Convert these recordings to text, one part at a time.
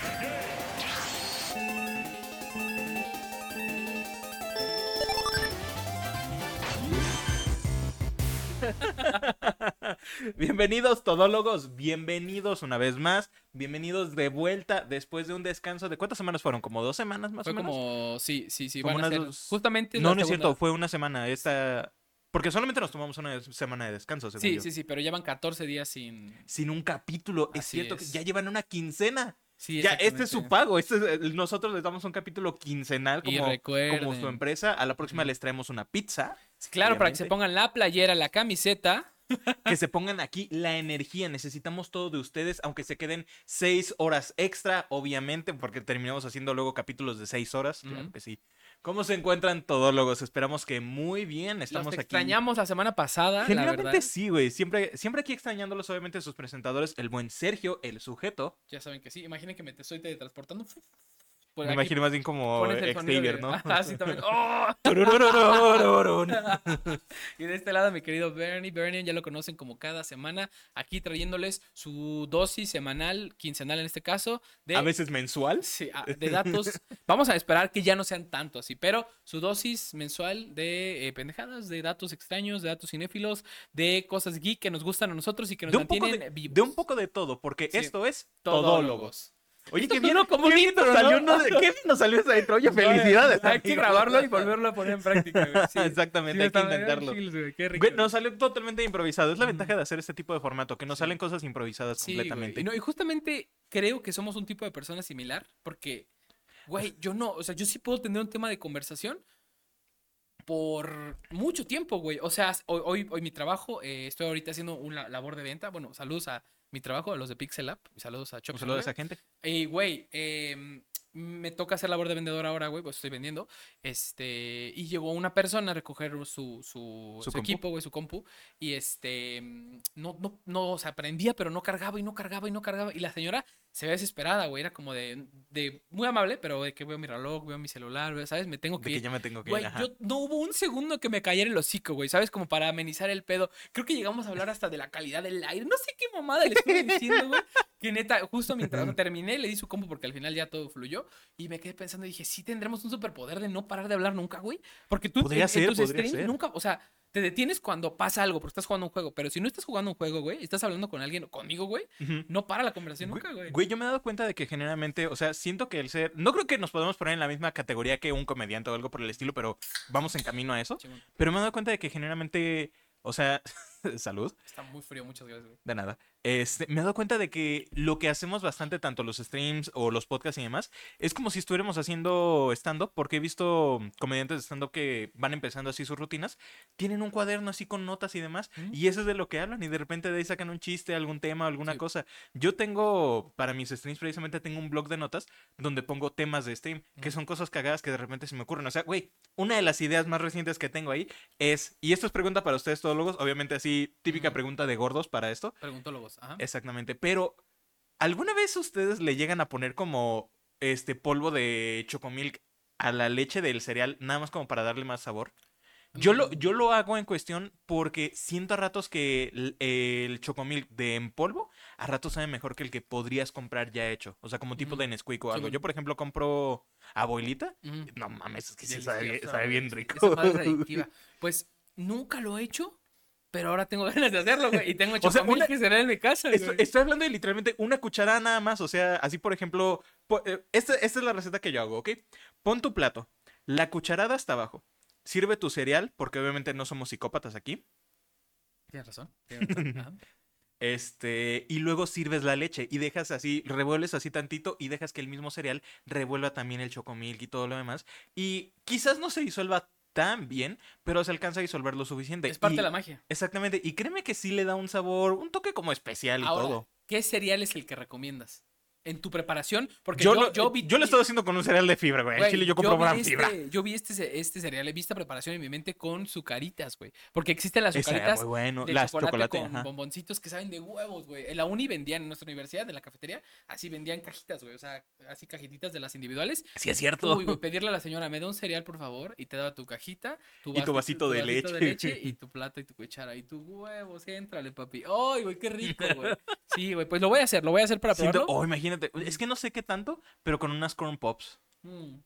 Bienvenidos todólogos, bienvenidos una vez más, bienvenidos de vuelta después de un descanso de cuántas semanas fueron, como dos semanas más Fue o menos. como, sí, sí, sí, Como van a ser dos- justamente No, no es cierto, fue una semana esta porque solamente nos tomamos una semana de descanso, según Sí, yo. sí, sí, pero llevan 14 días sin... Sin un capítulo, es cierto que ya llevan una quincena. Sí, ya, este es su pago, este es nosotros les damos un capítulo quincenal como, como su empresa. A la próxima les traemos una pizza. Claro, para que se pongan la playera, la camiseta. Que se pongan aquí la energía. Necesitamos todo de ustedes, aunque se queden seis horas extra, obviamente, porque terminamos haciendo luego capítulos de seis horas. Claro que sí. ¿Cómo se encuentran todólogos? Esperamos que muy bien. Estamos Los aquí. extrañamos la semana pasada, Generalmente sí, güey. Siempre, siempre aquí extrañándolos, obviamente, sus presentadores, el buen Sergio, el sujeto. Ya saben que sí. Imaginen que me te estoy teletransportando. Por Me imagino más bien como Xavier, de- ¿no? Ajá, sí, también. ¡Oh! Y de este lado, mi querido Bernie. Bernie ya lo conocen como cada semana. Aquí trayéndoles su dosis semanal, quincenal en este caso, de A veces mensual. Sí, ah, de datos. Vamos a esperar que ya no sean tanto así, pero su dosis mensual de eh, pendejadas, de datos extraños, de datos cinéfilos, de cosas geek que nos gustan a nosotros y que nos De mantienen de, vivos. de un poco de todo, porque Sí. esto es Todólogos. Oye, qué bien, como qué bien nos salió, ¿no? uno de- qué bien nos salió esa intro. Oye, felicidades. Hay que grabarlo y volverlo a poner en práctica. güey. Sí. Exactamente, Sí, hay que intentarlo. güey, qué rico. Güey, nos salió totalmente improvisado. Es la ventaja de hacer este tipo de formato, que nos salen cosas improvisadas Sí, completamente. Y, no, y justamente creo que somos un tipo de persona similar, porque, güey, yo no, o sea, yo sí puedo tener un tema de conversación por mucho tiempo, güey. O sea, hoy, hoy, hoy mi trabajo, eh, estoy ahorita haciendo una labor de venta. Bueno, saludos a mi trabajo, a los de Pixel App, saludos a Choc. Un saludo a esa gente. Y, güey, em, me toca hacer labor de vendedor ahora, güey, pues estoy vendiendo. Este, y llegó una persona a recoger su, su, Su equipo, güey, su compu. Y este, mm, no, no, no, o sea, prendía, pero no cargaba y no cargaba y no cargaba. Y la señora se ve desesperada, güey, era como de, de muy amable, pero de que veo mi reloj, veo mi celular, güey, ¿sabes? Me tengo De que que ir. ya me tengo que Güey, ir. ajá. yo no hubo un segundo que me cayera el hocico, güey, ¿sabes? Como para amenizar el pedo. Creo que llegamos a hablar hasta de la calidad del aire. No sé qué mamada le estuve diciendo, güey. Que neta, justo mientras terminé, le di su combo porque al final ya todo fluyó. Y me quedé pensando y dije, sí tendremos un superpoder de no parar de hablar nunca, güey. Porque tú Podría en, en ser, tus podría streams ser. nunca, o sea, te detienes cuando pasa algo porque estás jugando un juego. Pero si no estás jugando un juego, güey, estás hablando con alguien, conmigo, güey, no para la conversación Güey, nunca, güey. Güey, yo me he dado cuenta de que generalmente, o sea, siento que el ser. No creo que nos podemos poner en la misma categoría que un comediante o algo por el estilo, pero vamos en camino a eso. Pero me he dado cuenta de que generalmente. O sea, salud, Está muy frío, muchas gracias, güey. de nada. Este, me he dado cuenta de que lo que hacemos bastante, tanto los streams o los podcasts y demás, es como si estuviéramos haciendo stand-up, porque he visto comediantes de stand-up que van empezando así sus rutinas, tienen un cuaderno así con notas y demás, Ujú. y eso es de lo que hablan, y de repente de ahí sacan un chiste, algún tema, alguna Sí. cosa. Yo tengo, para mis streams precisamente, tengo un blog de notas donde pongo temas de stream, que Ujú. son cosas cagadas que de repente se me ocurren. O sea, güey, una de las ideas más recientes que tengo ahí es, y esto es pregunta para ustedes todólogos, obviamente así, típica pregunta de gordos para esto. Preguntólogos, ajá. Exactamente, pero ¿alguna vez ustedes le llegan a poner como este polvo de chocomilk a la leche del cereal nada más como para darle más sabor? Yo lo, Mm. yo lo hago en cuestión porque siento a ratos que el, el chocomilk de en polvo a ratos sabe mejor que el que podrías comprar ya hecho. O sea, como tipo de Nesquik o algo. Yo, por ejemplo, compro abuelita. Ujú. No mames, es que sí sabe, bien- sabe rico. esa madre adictiva. Pues nunca lo he hecho, pero ahora tengo ganas de hacerlo, güey. Y tengo O sea, chocomil una- que será en mi casa, Estoy, güey. estoy hablando de literalmente una cucharada nada más. O sea, así por ejemplo. po- eh, Esta, esta es la receta que yo hago, ¿ok? Pon tu plato. La cucharada está abajo. Sirve tu cereal, porque obviamente no somos psicópatas aquí. Tienes razón. tienes razón. Este, y luego sirves la leche y dejas así, revuelves así tantito y dejas que el mismo cereal revuelva también el chocomilk y todo lo demás. Y quizás no se disuelva tan bien, pero se alcanza a disolver lo suficiente. Es parte Y- de la magia. Exactamente, y créeme que sí le da un sabor, un toque como especial y Ahora, todo. ¿qué cereal es el que recomiendas? En tu preparación, porque Yo, yo, lo, yo vi. yo lo estado haciendo con un cereal de fibra, güey. En Chile yo compro gran este- fibra. Yo vi este, este cereal, he visto preparación en mi mente con sucaritas, güey. Porque existen las sucaritas muy bueno. de Las chocolate, chocolate, con ajá. bomboncitos que saben de huevos, güey. En la uni vendían, en nuestra universidad, en la cafetería, así vendían cajitas, güey. O sea, así cajititas de las individuales. Sí, es cierto. Uy, güey, pedirle a la señora, me da un cereal, por favor, y te daba tu cajita, tu, Y tu vasito de leche. y tu plato y tu cuchara y tu huevos, éntrale, papi. Ay, güey, qué rico, güey. Sí, güey, pues lo voy a hacer, lo voy a hacer para Siento, probarlo. oh, imagínate, es que no sé qué tanto, pero con unas corn pops. Mm.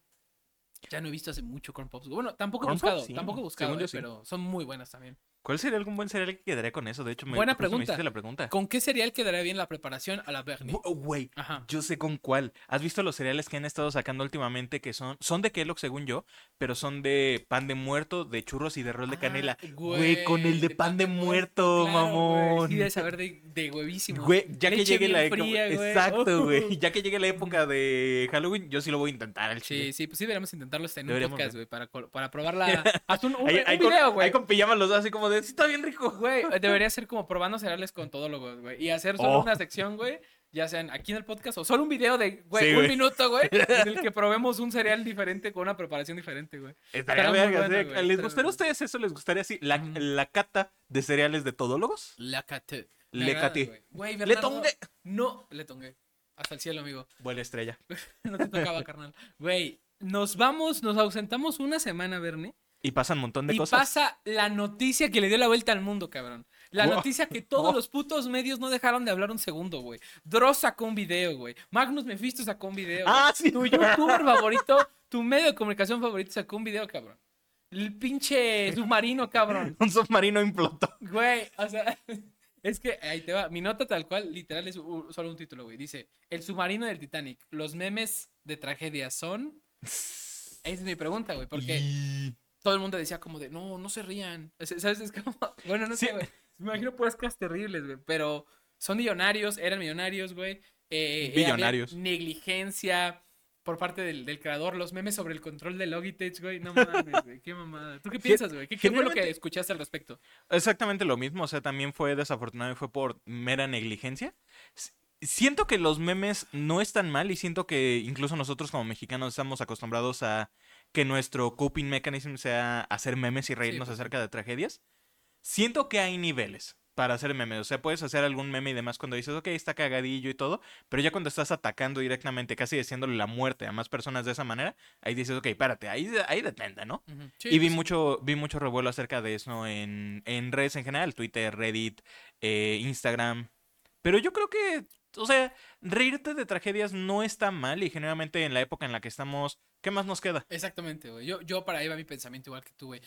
Ya no he visto hace mucho corn pops. Bueno, tampoco he buscado, pops, sí, tampoco he buscado, eh, sí. pero son muy buenas también. ¿Cuál sería algún buen cereal que quedaría con eso? De hecho, me, Buena me pregunta. hiciste la pregunta. ¿Con qué cereal quedaría bien la preparación a la Bernie? Bu- Güey, yo sé con cuál. ¿Has visto los cereales que han estado sacando últimamente que son son de Kellogg según yo, pero son de pan de muerto, de churros y de rol de canela? Ah, Güey, con el de pan de muerto, claro, mamón. Sí, debe saber de, de huevísimo. Güey, ya que llegue la época. güey. Exacto, güey. Ya que llegue la época de Halloween, yo sí lo voy a intentar al chile. Sí, sí, pues sí deberíamos intentarlo en un Deberíamos podcast, güey, para, para probar la... Haz un, un, Ahí, un ahí con, video, ahí güey. con pijamas los dos así como de, sí, está bien rico. Güey, debería ser como probando cereales con todólogos, güey. Y hacer solo Oh. una sección, güey, ya sean aquí en el podcast o solo un video de, güey, Sí, un güey. minuto, güey, en el que probemos un cereal diferente con una preparación diferente, güey. Estaría verga, bueno, güey, ¿Les estaría gustaría a ustedes eso? ¿Les gustaría así? La, la cata de cereales de todólogos. La cate. Le. Güey, Güey, Le tongué. No, le tongué. Hasta el cielo, amigo. Buena estrella. No te tocaba, carnal. Güey, nos vamos, nos ausentamos una semana, Bernie. Y pasan un montón de y cosas. pasa la noticia que le dio la vuelta al mundo, cabrón. La Wow. noticia que todos los putos medios no dejaron de hablar un segundo, güey. Dross sacó un video, güey. Magnus Mephisto sacó un video. Ah, sí. Tu youtuber favorito, tu medio de comunicación favorito sacó un video, cabrón. El pinche submarino, cabrón. Un submarino implotó. Güey, o sea, es que ahí te va. Mi nota tal cual, literal, es solo un título, güey. Dice, el submarino del Titanic. Los memes de tragedia son... Esa es mi pregunta, güey, porque Y- todo el mundo decía como de, no, no se rían. ¿Sabes? Es como, bueno, no Sí. sé, güey. Me imagino puras cosas terribles, güey. Pero son millonarios, eran millonarios, güey. Eh, eh, había Billonarios. negligencia por parte del, del creador. Los memes sobre el control de Logitech, güey. No mames, güey. Qué mamada. ¿Tú qué piensas, güey? ¿Qué, qué fue lo que escuchaste al respecto? Exactamente lo mismo. O sea, también fue desafortunado y fue por mera negligencia. Siento que los memes no están mal y siento que incluso nosotros como mexicanos estamos acostumbrados a que nuestro coping mechanism sea hacer memes y reírnos pues sí. acerca de tragedias. Siento que hay niveles para hacer memes. O sea, puedes hacer algún meme y demás cuando dices, ok, está cagadillo y todo, pero ya cuando estás atacando directamente, casi diciéndole la muerte a más personas de esa manera, ahí dices, ok, párate, ahí, ahí detente, ¿no? Sí, y vi pues sí. mucho, vi mucho revuelo acerca de eso en, en redes en general, Twitter, Reddit, eh, Instagram. Pero yo creo que, o sea, reírte de tragedias no está mal y generalmente en la época en la que estamos, ¿qué más nos queda? Exactamente, güey. Yo, yo para ahí va mi pensamiento igual que tú, güey.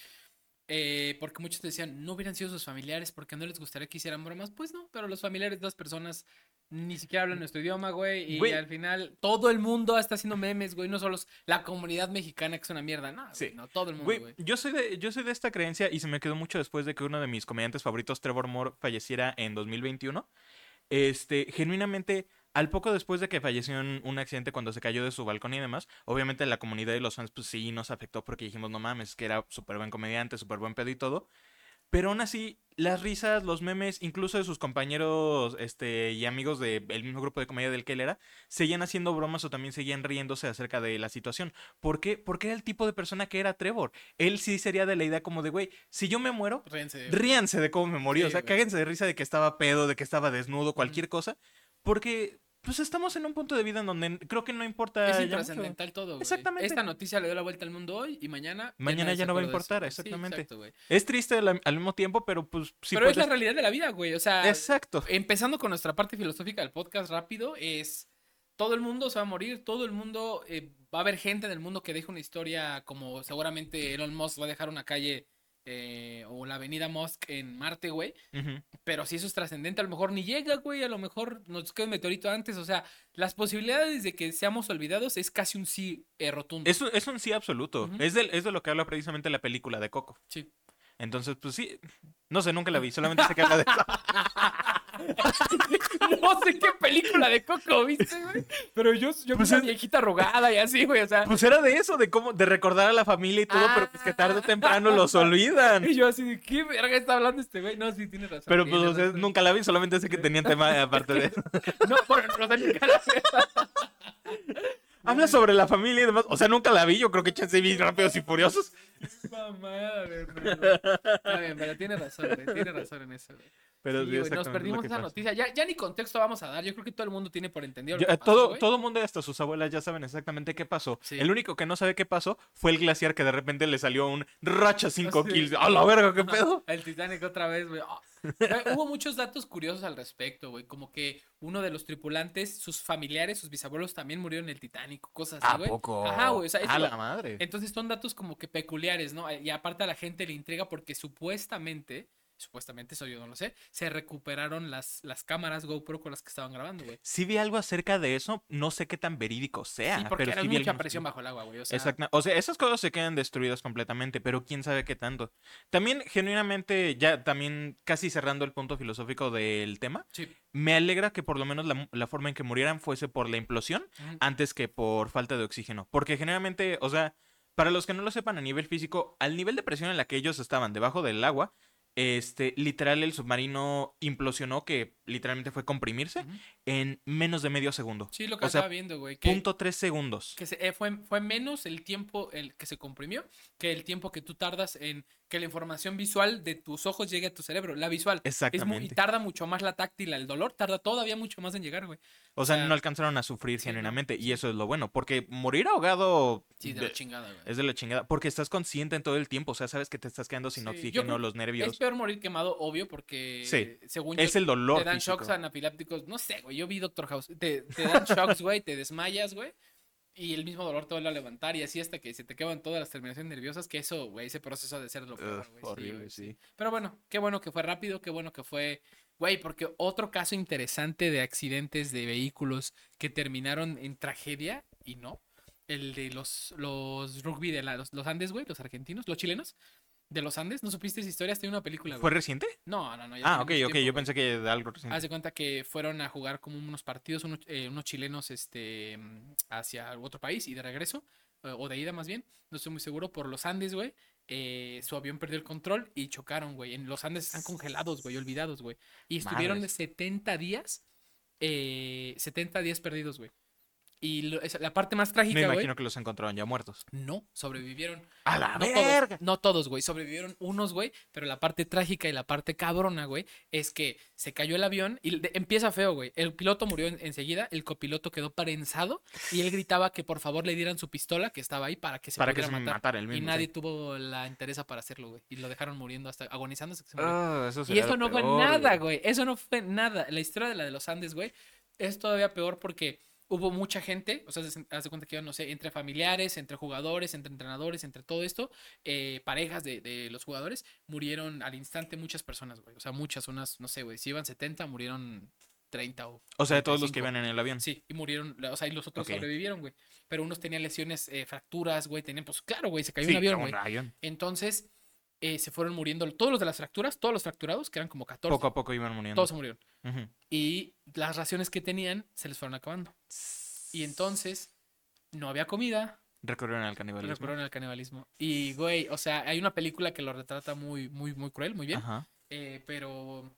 Eh, porque muchos decían, no hubieran sido sus familiares porque no les gustaría que hicieran bromas. Pues no, pero los familiares de las personas ni siquiera hablan nuestro idioma, güey. Y Güey. al final todo el mundo está haciendo memes, güey. No solo la comunidad mexicana que es una mierda, no, Sí. güey, no, todo el mundo, Güey, güey. yo soy de, yo soy de esta creencia y se me quedó mucho después de que uno de mis comediantes favoritos, Trevor Moore, falleciera en 2021. Este, genuinamente, al poco después de que falleció en un accidente cuando se cayó de su balcón y demás, obviamente la comunidad de los fans, pues sí, nos afectó porque dijimos, no mames, que era súper buen comediante, súper buen pedo y todo. Pero aún así, las risas, los memes, incluso de sus compañeros este, y amigos del mismo grupo de comedia del que él era, seguían haciendo bromas o también seguían riéndose acerca de la situación. ¿Por qué? Porque era el tipo de persona que era Trevor. Él sí sería de la idea como de, güey, si yo me muero, Ríense. ríanse de cómo me morí. o sea, cáguense de risa de que estaba pedo, de que estaba desnudo, cualquier cosa. Porque, pues estamos en un punto de vida en donde creo que no importa. Es intrascendental todo, güey. Exactamente. Esta noticia le dio la vuelta al mundo hoy y mañana. Mañana ya no va a importar. Sí, exactamente. exacto. Es triste al, al mismo tiempo, pero pues sí pero es la realidad de la vida, güey. O sea, Exacto. empezando con nuestra parte filosófica del podcast rápido, es todo el mundo se va a morir, todo el mundo, eh, va a haber gente en el mundo que deje una historia como seguramente Elon Musk va a dejar una calle eh, o la avenida Musk en Marte, güey. Pero si eso es trascendente, a lo mejor ni llega, güey, a lo mejor nos queda un meteorito antes, o sea, las posibilidades de que seamos olvidados es casi un sí eh, rotundo. Es, un- es un sí absoluto. Es, del- es de lo que habla precisamente la película de Coco. Sí. Entonces, pues sí. No sé, nunca la vi, solamente sé que habla de eso. no sé qué película de Coco, ¿viste, güey? Pero yo, yo vi Pues viejita arrugada y así, güey, o sea. Pues era de eso, de cómo, de recordar a la familia y todo, pero pues que tarde o temprano los olvidan. Y yo así de, ¿qué verga está hablando este güey? No, sí, tienes razón. Pero pues, o sea, nunca la vi, solamente sé que tenían tema aparte de eso. No, bueno, no sé nunca la Habla sobre la familia y demás. O sea, nunca la vi, yo creo que chance vi rápidos y furiosos. Mamada. Está bien, pero tiene razón, güey. Tiene razón en eso, güey. Pero Sí, güey, nos perdimos esa noticia. Ya, ya ni contexto vamos a dar. Yo creo que todo el mundo tiene por entendido. lo que eh, pasó, todo, güey. todo mundo hasta sus abuelas ya saben exactamente qué pasó. Sí. El único que no sabe qué pasó fue el glaciar que de repente le salió un racha 5 Sí. kills. ¡A la verga, qué pedo! El Titanic otra vez, güey. Ah. Güey, Hubo muchos datos curiosos al respecto, güey. Como que uno de los tripulantes, sus familiares, sus bisabuelos también murieron en el Titanic, cosas así, ¿A güey. poco? Ajá, güey. O sea, eso ¡A la madre! Entonces son datos como que peculiares, ¿no? Y aparte a la gente le intriga porque supuestamente, supuestamente, eso yo no lo sé, se recuperaron las, las cámaras GoPro con las que estaban grabando, güey. Sí vi algo acerca de eso, no sé qué tan verídico sea, Sí, porque pero era sí vi mucha presión bajo el agua, güey. O sea, Exacto. O sea, esas cosas se quedan destruidas completamente, pero quién sabe qué tanto. También, genuinamente, ya también casi cerrando el punto filosófico del tema, sí. me alegra que por lo menos la, la forma en que murieran fuese por la implosión antes que por falta de oxígeno. Porque generalmente, o sea, para los que no lo sepan a nivel físico, al nivel de presión en la que ellos estaban debajo del agua, este, literal el submarino implosionó, que literalmente fue comprimirse. En menos de medio segundo. Sí, lo que o sea, estaba viendo, güey. Que, Punto tres segundos. que se- eh, fue, fue menos el tiempo el que se comprimió que el tiempo que tú tardas en que la información visual de tus ojos llegue a tu cerebro. La visual. Es muy, y Exactamente. tarda mucho más la táctil, el dolor tarda todavía mucho más en llegar, güey. O sea, sea, no alcanzaron a sufrir sí, no, genuinamente. Y eso es lo bueno. Porque morir ahogado Sí, de de- la chingada, güey. es de la chingada. Porque estás consciente en todo el tiempo. O sea, sabes que te estás quedando sin Sí, oxígeno, los nervios. Es peor morir quemado, obvio, porque Sí, según Es yo, el dolor. te dan físico. shocks anafilápticos. No sé, güey. Yo vi Doctor House. Te, te dan shocks, güey, te desmayas, güey. Y el mismo dolor te vuelve a levantar y así hasta que se te queman todas las terminaciones nerviosas, que eso, güey, ese proceso de ser lo peor, güey. sí, horrible, güey, sí. Pero bueno, qué bueno que fue rápido, qué bueno que fue, güey, porque otro caso interesante de accidentes de vehículos que terminaron en tragedia y no, el de los, los rugby de la- los, los Andes, güey, los argentinos, los chilenos de los Andes, ¿no supiste esa historia? Tiene una película, güey. ¿Fue reciente? No, no, no. ya Ah, ok, mucho ok. tiempo, Yo güey. pensé que de algo reciente. Haz de cuenta que fueron a jugar como unos partidos, unos, eh, unos chilenos este, mm, hacia otro país y de regreso, eh, o de ida más bien, no estoy muy seguro, por los Andes, güey. eh, su avión perdió el control y chocaron, güey. En los Andes están congelados, güey, olvidados, güey. Y estuvieron Madres. 70 días, eh, 70 días perdidos, güey. Y lo- esa- la parte más Me trágica, güey. imagino que los encontraron ya muertos. No, sobrevivieron. ¡A la No verga! todos, no todos, güey. Sobrevivieron unos, güey. Pero la parte trágica y la parte cabrona, güey, es que se cayó el avión y de- empieza feo, güey. El piloto murió en- enseguida, el copiloto quedó prensado y él gritaba que por favor le dieran su pistola que estaba ahí para que se Para que pudiera se matar. el y mismo. nadie sí. tuvo la interés para hacerlo, güey. Y lo dejaron muriendo hasta agonizando hasta que se murió. Ah, eso Y eso no fue nada, güey. Eso no fue nada. La historia de la de los Andes, güey, es todavía peor porque hubo mucha gente, o sea, se- haz de cuenta que iban, no sé, entre familiares, entre jugadores, entre entrenadores, entre todo esto, eh, parejas de, de los jugadores, murieron al instante muchas personas, güey. O sea, muchas, unas, no sé, güey, si iban 70, murieron 30 o... O sea, de todos los que 35. iban en el avión. Sí, y murieron, o sea, y los otros sobrevivieron, güey. Pero unos tenían lesiones, eh, fracturas, güey, tenían, pues claro, güey, se cayó Sí, un avión, güey. Entonces, eh, se fueron muriendo todos los de las fracturas, todos los fracturados, que eran como 14. Poco a poco iban muriendo. Todos se murieron. Ujú. Y las raciones que tenían se les fueron acabando. Y entonces no había comida, Recurrieron al canibalismo. recurrieron al canibalismo. Y, güey, o sea, hay una película que lo retrata muy, muy, muy cruel, muy bien. Ajá. eh, pero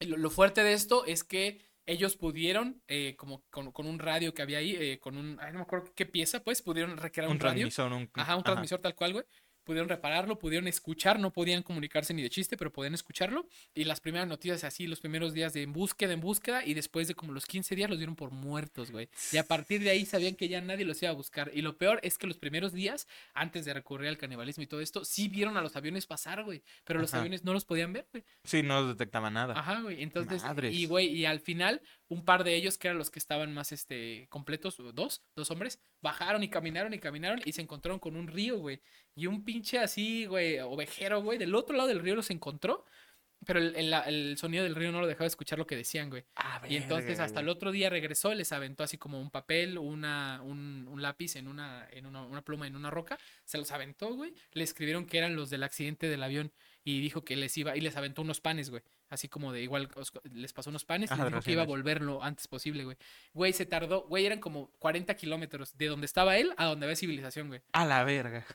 lo, lo fuerte de esto es que ellos pudieron, eh, como con, con un radio que había ahí, eh, con un, ay, no me acuerdo qué pieza, pues, pudieron recrear un, Un radio. transmisor, un... Ajá, un transmisor tal cual, güey. Pudieron repararlo, pudieron escuchar, no podían comunicarse ni de chiste, pero podían escucharlo. Y las primeras noticias así, los primeros días de en búsqueda, en búsqueda, y después de como los 15 días los dieron por muertos, güey. Y a partir de ahí sabían que ya nadie los iba a buscar. Y lo peor es que los primeros días, antes de recurrir al canibalismo y todo esto, sí vieron a los aviones pasar, güey. Pero los aviones no los podían ver, güey. Sí, no detectaba nada. Ajá, güey. Entonces, Madres. y güey, y al final, un par de ellos, que eran los que estaban más este completos, dos, dos hombres, bajaron y caminaron y caminaron y se encontraron con un río, güey. Y un pinche así, güey, ovejero, güey, del otro lado del río los encontró. Pero el, el- el sonido del río no lo dejaba escuchar lo que decían, güey. Ah, Y entonces hasta el otro día regresó, les aventó así como un papel, una, un, un lápiz en una, en una, una pluma en una roca, se los aventó, güey. Le escribieron que eran los del accidente del avión y dijo que les iba, y les aventó unos panes, güey. Así como de igual, les pasó unos panes y Ajá, dijo que iba a volver lo antes posible, güey. Güey, se tardó, güey, eran como 40 kilómetros de donde estaba él a donde había civilización, güey. A la verga.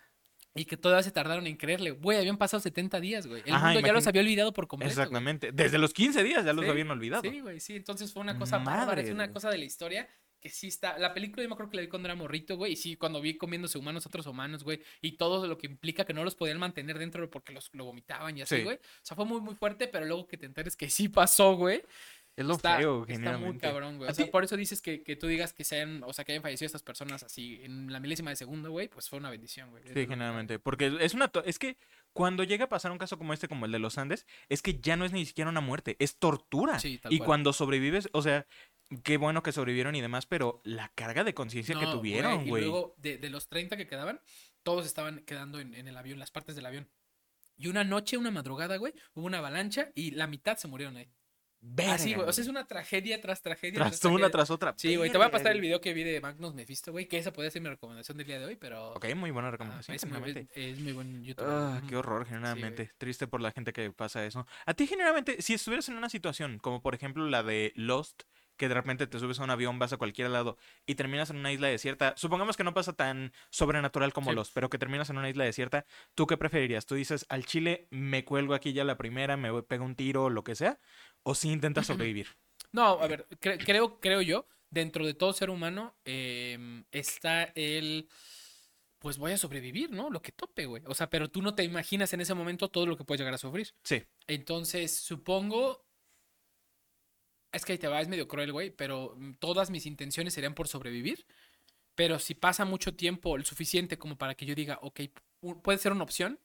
Y que todavía se tardaron en creerle. Güey, habían pasado 70 días, güey. El Ajá, mundo ya los había olvidado por completo. güey. Exactamente. Desde los 15 días ya los Sí, habían olvidado. Sí, güey, sí. Entonces fue una cosa bárbara, es una cosa de la historia que sí está. La película yo me acuerdo que la vi cuando era morrito, güey. Y sí, cuando vi comiéndose humanos a otros humanos, güey. Y todo lo que implica que no los podían mantener dentro porque los lo vomitaban y así, Sí. güey. O sea, fue muy, muy fuerte, pero luego que te enteres que sí pasó, güey. Es lo Está, feo, está muy cabrón, güey. ¿A O sea, por eso dices que, que tú digas que sean, o sea, que hayan fallecido estas personas así en la milésima de segundo, güey, pues fue una bendición, güey. Sí, generalmente. Porque es una. Es que cuando llega a pasar un caso como este, como el de los Andes, es que ya no es ni siquiera una muerte, es tortura. Sí, tal y cual. cuando sobrevives, o sea, qué bueno que sobrevivieron y demás, pero la carga de conciencia que No, tuvieron, Y güey. luego, de, de los 30 que quedaban, todos estaban quedando en, en el avión, las partes del avión. Y una noche, una madrugada, güey, hubo una avalancha y la mitad se murieron ahí. Así, Verga, güey. O sea, es una tragedia tras tragedia. Tras una tragedia. tras otra. Sí, güey. Te voy a pasar el video que vi de Magnus Mephisto, güey, que esa podría ser mi recomendación del día de hoy, pero... Ok, muy buena ah, recomendación. es, muy, es- muy buen YouTube. Ah, qué horror, generalmente. Triste por la gente que pasa eso. A ti, generalmente, si estuvieras en una situación como por ejemplo la de Lost, que de repente te subes a un avión, vas a cualquier lado y terminas en una isla desierta, supongamos que no pasa tan sobrenatural como Sí. Lost, pero que terminas en una isla desierta, ¿tú qué preferirías? ¿Tú dices, al chile me cuelgo aquí ya la primera, me voy- pego un tiro, lo que sea? ¿O si intentas sobrevivir? No, a ver, cre- creo, creo yo, dentro de todo ser humano, em, está el. Pues voy a sobrevivir, ¿no? Lo que tope, güey. O sea, pero tú no te imaginas en ese momento todo lo que puedes llegar a sufrir. Sí. Entonces, supongo. Es que ahí te va, es medio cruel, güey, pero mm, todas mis intenciones serían por sobrevivir. Pero si pasa mucho tiempo, el suficiente como para que yo diga, ok, pu- puede ser una opción,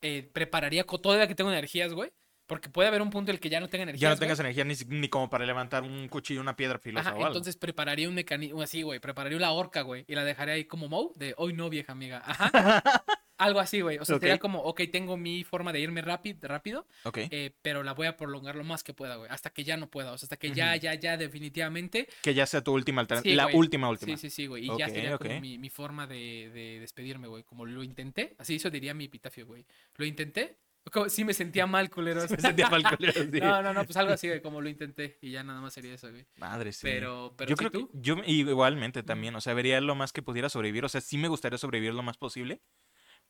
eh, prepararía con toda la que tengo energías, güey. Porque puede haber un punto en el que ya no tenga energías. Ya no güey. tengas energía ni, ni como para levantar un cuchillo, una piedra filosa Ajá, o algo. entonces prepararía un mecanismo así, güey. Prepararía una horca, güey. Y la dejaría ahí como Moe, de hoy no, vieja amiga. Ajá. Algo así, güey. O sea, sería Ok. como, ok, tengo mi forma de irme rápido, rápido Ok. eh, pero la voy a prolongar lo más que pueda, güey. Hasta que ya no pueda. O sea, hasta que ya, Ujú. ya, ya, definitivamente. Que ya sea tu última alternativa. Sí, la güey. última, última. Sí, sí, sí, güey. Y ya Ok, sería como mi, mi forma de, de despedirme, güey. Como lo intenté. Así eso diría mi epitafio, güey. Lo intenté. Como- sí me sentía mal, culeros. Me sentía mal, culero, sí. No, no, no, pues algo así, güey. Como lo intenté. Y ya nada más sería eso, güey. Madre, sí. Pero, pero yo sí, creo tú. que yo igualmente también, o sea, vería lo más que pudiera sobrevivir, o sea, sí me gustaría sobrevivir lo más posible,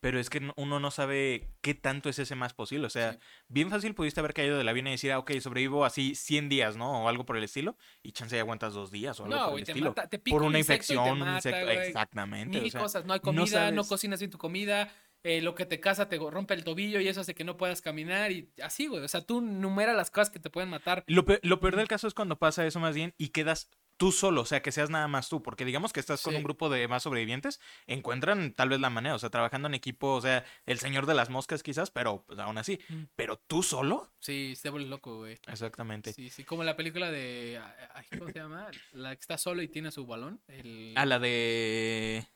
pero es que no- uno no sabe qué tanto es ese más posible, o sea, Sí. bien fácil pudiste haber caído del avión y decir, ah, ok, sobrevivo así 100 días, ¿no? O algo por el estilo, y chance ya aguantas dos días o algo No, por el te estilo. mata, te pica por un una infección, un insecto, exactamente. Mil o sea, cosas, no hay comida, no, sabes- cocinas bien tu comida, eh, lo que te casa te rompe el tobillo y eso hace que no puedas caminar y así, güey. O sea, tú numera las cosas que te pueden matar. Lo, lo peor del caso es cuando pasa eso más bien y quedas tú solo, o sea, que seas nada más tú, porque digamos que estás con Sí. un grupo de más sobrevivientes, encuentran tal vez la manera, o sea, trabajando en equipo, o sea, el señor de las moscas quizás, pero pues, aún así, Mm. pero tú solo, Sí, se vuelve loco, güey. exactamente. Sí, sí, como la película de. ay, ¿Cómo se llama? La que está solo y tiene su balón. El... A la de...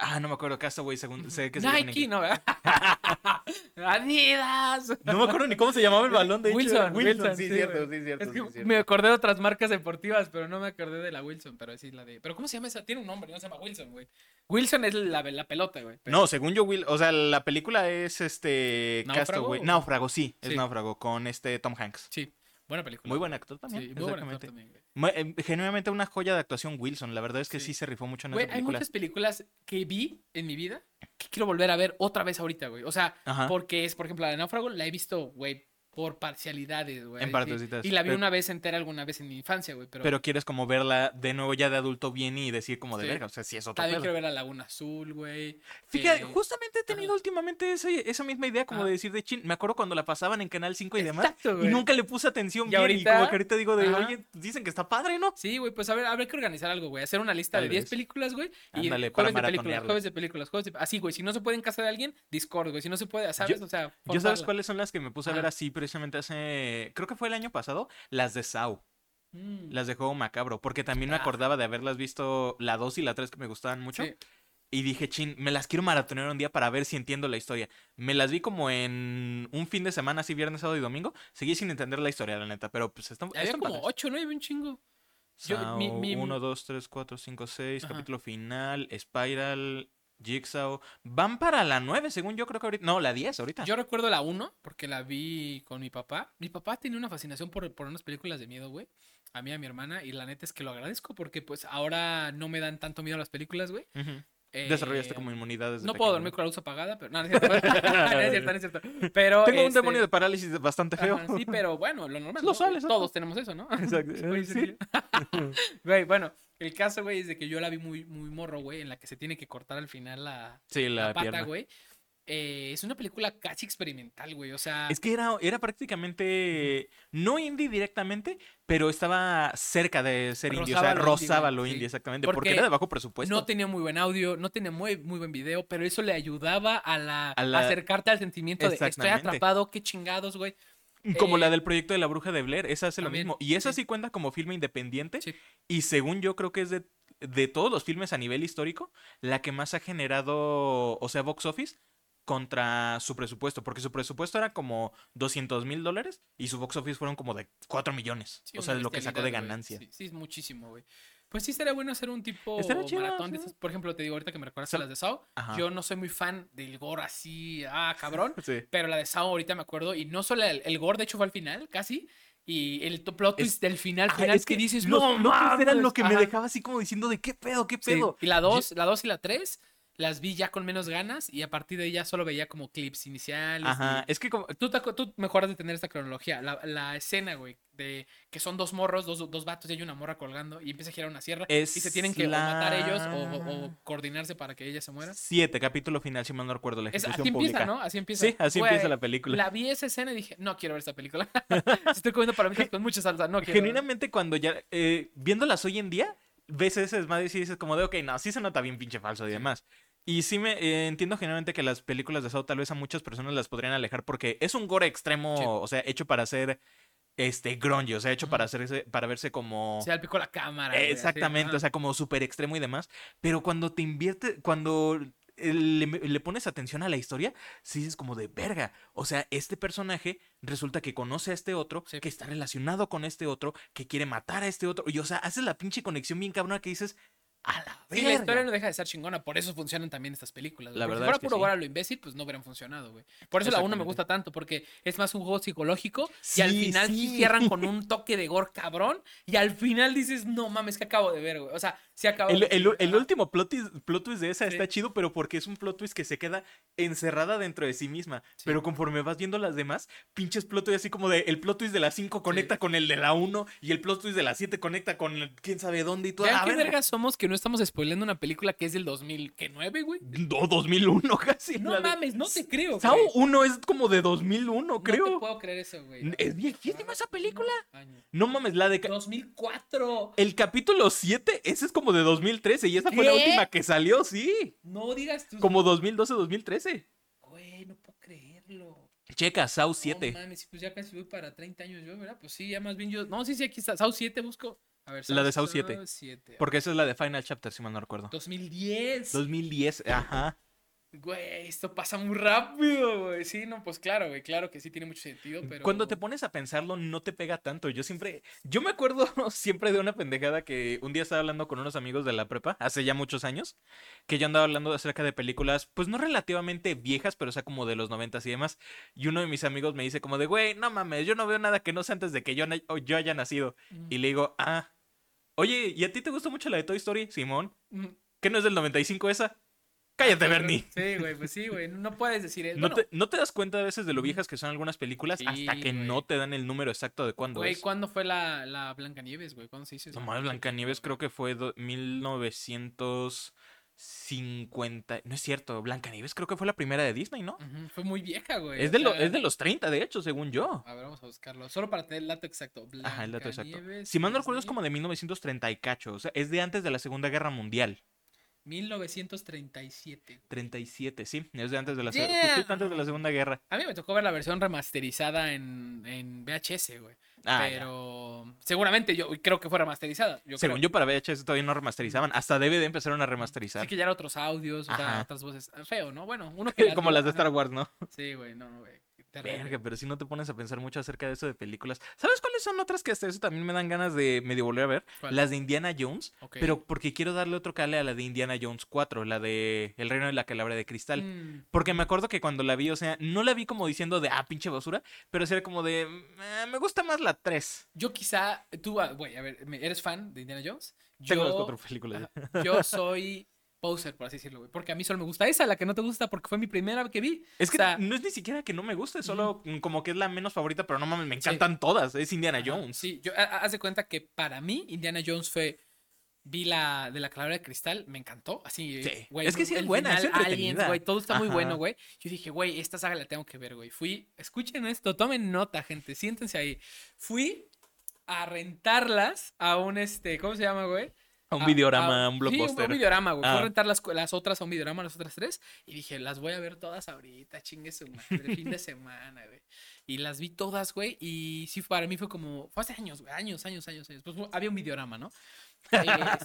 Ah, no me acuerdo, Castaway, según sé que se Nike. ¿no? ¿verdad? Adidas. No me acuerdo ni cómo se llamaba el balón, de hecho. Wilson, Wilson, sí, sí, cierto, sí, cierto, Es sí, que cierto. me acordé de otras marcas deportivas, pero no me acordé de la Wilson, pero sí la de. Pero ¿cómo se llama esa? Tiene un nombre, no se llama Wilson, güey. Wilson es la, la pelota, güey. pero- No, según yo, Will, o sea, la película es este... ¿Náufrago Castaway. Náufrago, sí, es Sí. Náufrago, con este Tom Hanks. Sí, buena película. Muy buen actor también, Sí, muy buen actor también, güey. Eh, Genuinamente una joya de actuación Wilson. La verdad es que sí, Sí. se rifó mucho en Güey, esa hay película. muchas películas que vi en mi vida que quiero volver a ver otra vez ahorita, güey. O sea, Ajá. porque es, por ejemplo, la de Náufrago la he visto, güey, por parcialidades, güey. En Y- partecitas, Y la vi pero- una vez entera alguna vez en mi infancia, güey. Pero, Pero quieres como verla de nuevo ya de adulto bien y decir como de Sí. verga. O sea, sí es otro también pedo. quiero ver la Laguna Azul, güey. Fíjate, Eh, justamente he tenido últimamente ese- esa misma idea como Ajá. de decir de chin. Me acuerdo cuando la pasaban en Canal 5 y demás. Exacto, Y güey. nunca le puse atención Y bien. Y como que ahorita digo de, Ajá. oye, dicen que está padre, ¿no? Sí, güey, pues a ver, habrá que organizar algo, güey. Hacer una lista Tal de 10 vez. películas, güey. Y para de películas, jueves de películas, jueves de... Así, güey. Si no se puede en casa de alguien, Discord, güey. Si no se puede, ¿sabes? o sea, ¿Yo sabes cuáles son las que me puse a ver así precisamente hace. Creo que fue el año pasado. Las de Saw. Mm, Las de juego macabro. Porque también me Ah. acordaba de haberlas visto la 2 y la 3 que me gustaban mucho. sí. Y dije, chin, me las quiero maratonear un día para ver si entiendo la historia. Me las vi como en un fin de semana, así viernes, sábado y domingo. Seguí sin entender la historia, la neta, pero pues están, Había están como padres. 8, ¿no? Había un chingo. yo- mi- mi- 1, 2, 3, 4, 5, 6, Ajá. capítulo final, Spiral, Jigsaw. Van para la 9, según yo creo que ahorita. No, la 10 ahorita. Yo recuerdo la 1 porque la vi con mi papá. Mi papá tenía una fascinación por, por unas películas de miedo, güey. A mí y a mi hermana. Y la neta es que lo agradezco porque pues ahora no me dan tanto miedo las películas, güey. Eh, como inmunidad desde No puedo dormir con la luz apagada, pero no, no es cierto. no es cierto, no es cierto. Pero, Tengo un este, demonio de parálisis bastante feo. ajá, sí, pero bueno, lo normal. Lo ¿no? sale, exacto. Todos tenemos eso, ¿no? Exacto, Güey, sí. Güey, bueno, el caso, güey, es de que yo la vi muy, muy morro, güey, en la que se tiene que cortar al final la, Sí, la, la pata, pierna. güey. Eh, es una película casi experimental, güey. O sea, Es que era, era prácticamente, no indie directamente, pero estaba cerca de ser indie. O sea, Rozaba lo indie, sí. exactamente. Porque, Porque era de bajo presupuesto. no tenía muy buen audio, no tenía muy, muy buen video, pero eso le ayudaba a la, A la- acercarte al sentimiento de estoy atrapado, qué chingados, güey. Como la eh, del proyecto de la bruja de Blair, esa hace lo mismo. Y esa sí. sí cuenta como filme independiente. Sí. Y según yo creo que es de, de todos los filmes a nivel histórico, la que más ha generado, o sea, box office contra su presupuesto. Porque su presupuesto era como 200 mil dólares y su box office fueron como de 4 millones. Sí, o sea, lo que sacó de ganancia. Sí, sí, es muchísimo, güey. Pues sí, estaría bueno hacer un tipo chido, maratón de sí. esas. Por ejemplo, te digo ahorita que me recuerdas a las de Sao. Ajá. Yo no soy muy fan del gore así, ah, cabrón. Sí. Pero la de Sao ahorita me acuerdo. Y no solo el, el gore, de hecho fue al final, casi. Y el plot Es- twist del final, final es que, dices, los no, twists eran lo mames". que me dejaba así como diciendo de qué pedo, qué Sí, pedo. Y la 2, la 2 y la 3 las vi ya con menos ganas. Y a partir de ahí ya solo veía como clips iniciales. Ajá, y- es que como, Tú, te acu- tú mejoras de tener esta cronología. La, la escena, güey, de que son dos morros, dos, dos vatos y hay una morra colgando y empieza a girar una sierra y se Es tienen que o matar ellos o, o- la- o coordinarse para que ella se muera. siete, capítulo final, si mal no recuerdo, la Es- ejecución así empieza, pública. ¿no? Así empieza. Sí, así Güey, empieza la película. La vi esa escena y dije, no quiero ver esta película. Estoy comiendo palomitas con mucha salsa, no quiero. Genuinamente cuando ya, eh, viéndolas hoy en día, ves ese desmadre y dices como de, ok, no, sí se nota bien pinche falso y demás. Y sí me eh, entiendo genuinamente que las películas de Saw tal vez a muchas personas las podrían alejar porque es un gore extremo, Sí. o sea, hecho para ser este grunge, o sea, hecho para hacerse, para verse como Se salpicó la cámara. exactamente, o sea, como súper extremo y demás. Pero cuando te invierte, cuando le, le pones atención a la historia, sí es como de verga. O sea, este personaje resulta que conoce a este otro, Sí. que está relacionado con este otro, que quiere matar a este otro. Y o sea, haces la pinche conexión bien cabrona que dices, a la Sí, verga. la historia no deja de ser chingona, por eso funcionan también estas películas. La verdad si fuera es que puro sí. gore a lo imbécil, pues no hubieran funcionado, güey. Por eso la 1 me gusta tanto, porque es más un juego psicológico y al final sí cierran con un toque de gore cabrón y al final dices, no mames, que acabo de ver, güey. O sea, sí acabo El, de el- el último plot twist, plot twist de esa Sí. está chido, pero porque es un plot twist que se queda encerrada dentro de sí misma. Sí. Pero conforme vas viendo las demás, pinches plot twist así como de el plot twist de la 5 conecta con el de la 1 y el plot twist de la 7 conecta con el quién sabe dónde y todo. ¿Vean A qué ver, vergas somos que no estamos spoileando una película que es del 2009, güey? No, 2001 casi. No de- mames, no te creo, güey. 1 es como de 2001, No creo. te puedo creer eso, güey. Es viejísima esa película. No mames, la de... ca- 2004. El capítulo 7, ese es como de 2013 y esa fue la ¿Qué? última que salió, sí. No digas tú. Como 2012-2013. Güey, no puedo creerlo. Checa, Saw No 7. mames, pues ya casi voy para 30 años yo, ¿verdad? Pues sí, ya más bien yo. No, sí, sí, aquí está. Saw 7 busco. A ver, La de Saw 7. 7. Porque esa es la de Final Chapter, si mal no recuerdo. 2010. 2010, ajá. Güey, esto pasa muy rápido, güey. Sí, no, pues claro, güey. Claro que sí tiene mucho sentido, pero. Cuando te pones a pensarlo, no te pega tanto. Yo siempre, yo me acuerdo siempre de una pendejada que un día estaba hablando con unos amigos de la prepa, hace ya muchos años, que yo andaba hablando acerca de películas, pues no relativamente viejas, pero o sea como de los noventas y demás. Y uno de mis amigos me dice como de, güey, no mames, yo no veo nada que no sea antes de que yo, yo haya nacido. Mm, Y le digo, ah, Oye, ¿y a ti te gusta mucho la de Toy Story, Simón? Mm. ¿Qué no es del 95 esa? Cállate, ah, Bernie. Sí, güey, pues sí, güey. No puedes decir eso. Bueno, ¿No, te, das cuenta a veces de lo mm. viejas que son algunas películas hasta que no te dan el número exacto de cuándo es? Güey, ¿cuándo fue la, la Blancanieves, güey? ¿Cuándo se hizo eso? No, Blancanieves creo que fue 1900. 50. No es cierto, Blancanieves creo que fue la primera de Disney, ¿no? Fue muy vieja, güey. Es de, es de los 30, de hecho, según yo. A ver, vamos a buscarlo. Solo para tener el dato exacto. Blanca Ajá, el dato exacto. Nieves, si mal no recuerdo, es como de 1930 y cacho. O sea, es de antes de la Segunda Guerra Mundial. 1937. güey. 37, sí. Es de antes de la, Yeah. antes de la Segunda Guerra. A mí me tocó ver la versión remasterizada en, en VHS, güey. Ah, ya. pero seguramente yo creo que fue remasterizada. Yo Según creo. yo, para VHS todavía no remasterizaban. Hasta DVD empezaron a remasterizar. Sí que ya eran otros audios, o sea, Ajá. otras voces. Feo, ¿no? Bueno, uno que Como las de. Star Wars, ¿no? Sí, güey, no, güey. Terrible. Verga, pero si no te pones a pensar mucho acerca de eso de películas. ¿Sabes cuáles son otras que hasta eso también me dan ganas de medio volver a ver? ¿Cuál? Las de Indiana Jones. Pero porque quiero darle otro cale a la de Indiana Jones 4, la de El Reino de la Calabra de Cristal. Mm, Porque me acuerdo que cuando la vi, o sea, no la vi como diciendo de, ah, pinche basura, pero era como de, "Eh, me gusta más la 3. Yo quizá, tú, ah, güey, a ver, ¿me- ¿eres fan de Indiana Jones? Tengo las Yo- cuatro películas. Yo soy poser, por así decirlo, güey. Porque a mí solo me gusta esa, la que no te gusta, porque fue mi primera que vi. Es que O sea, no es ni siquiera que no me guste, solo mm, como que es la menos favorita, pero no mames, me encantan todas. Es Indiana Ajá, Jones. Sí, yo, ha- ha- haz de cuenta que para mí Indiana Jones fue. Vi la de la calavera de cristal, me encantó. Así, Sí, güey. es que sí es buena, es final, Aliens, entretenida. güey, todo está muy bueno, güey. Yo dije, güey, esta saga la tengo que ver, güey. Fui, escuchen esto, tomen nota, gente, siéntense ahí. Fui a rentarlas a un, este, ¿cómo se llama, güey? A un a- videorama, a- un Sí, blockbuster. un, videorama, güey. Fui Ah. a rentar las, las otras a un videorama, las otras tres. Y dije, las voy a ver todas ahorita, chingue su madre, fin de semana, güey. Y las vi todas, güey. Y sí, para mí fue como. Fue hace años, güey. Años, años, años, años. Pues había un videorama, ¿no? Eh,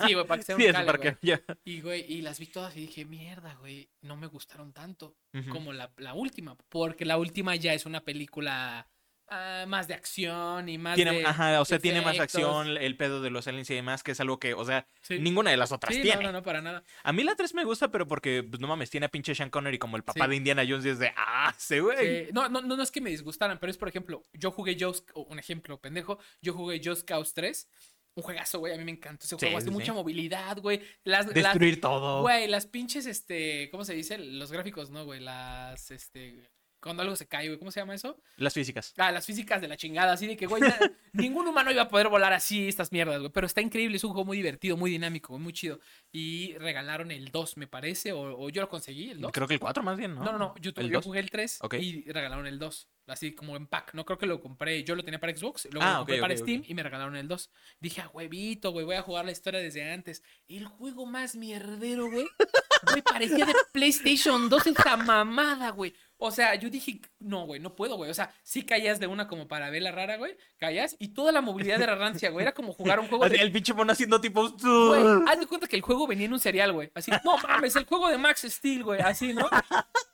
sí, güey, para que sea un Sí, cale, para güey. que. Y, güey, y las vi todas y dije, mierda, güey. No me gustaron tanto como la, la última. Porque la última ya es una película ah, más de acción y más Tiene, de. ajá, o sea, tiene más acción, el pedo de los aliens y demás, que es algo que, o sea, Sí. ninguna de las otras Sí, no, tiene. no, no, para nada. A mí la 3 me gusta, pero porque, pues no mames, tiene a pinche Sean Connery como el papá Sí. de Indiana Jones y es de, ah, sí, güey. No, no, no, no es que me disgustaran, pero es, por ejemplo, yo jugué o un ejemplo, pendejo, yo jugué Just Cause 3, un juegazo, güey, a mí me encantó ese Sí, juego, hace sí, mucha movilidad, güey, las, las, Destruir todo. güey, las pinches, este, ¿cómo se dice? Los gráficos, no, güey, las, este, cuando algo se cae, güey, ¿cómo se llama eso? Las físicas. Ah, las físicas de la chingada, así de que, güey, na- ningún humano iba a poder volar así estas mierdas, güey. Pero está increíble, es un juego muy divertido, muy dinámico, güey, muy chido. Y regalaron el 2, me parece, o, o yo lo conseguí, el 2. Creo que el 4 más bien, ¿no? No, no, no, yo, ¿El yo 2? jugué el 3 Ok. y regalaron el 2, así como en pack. No creo que lo compré, yo lo tenía para Xbox, luego Ah, lo compré para. Steam y me regalaron el 2. Dije, a huevito, güey, voy a jugar la historia desde antes. El juego más mierdero, güey. Güey, parecía de PlayStation 2 esa mamada, güey. O sea, yo dije, no, güey, no puedo, güey. O sea, sí caías de una como para verla rara, güey. Caías y toda la movilidad era rancia, güey. Era como jugar un juego de... El pinche mono haciendo tipo. Güey, haz de cuenta que el juego venía en un serial, güey. Así, no mames, el juego de Max Steel, güey. Así, ¿no?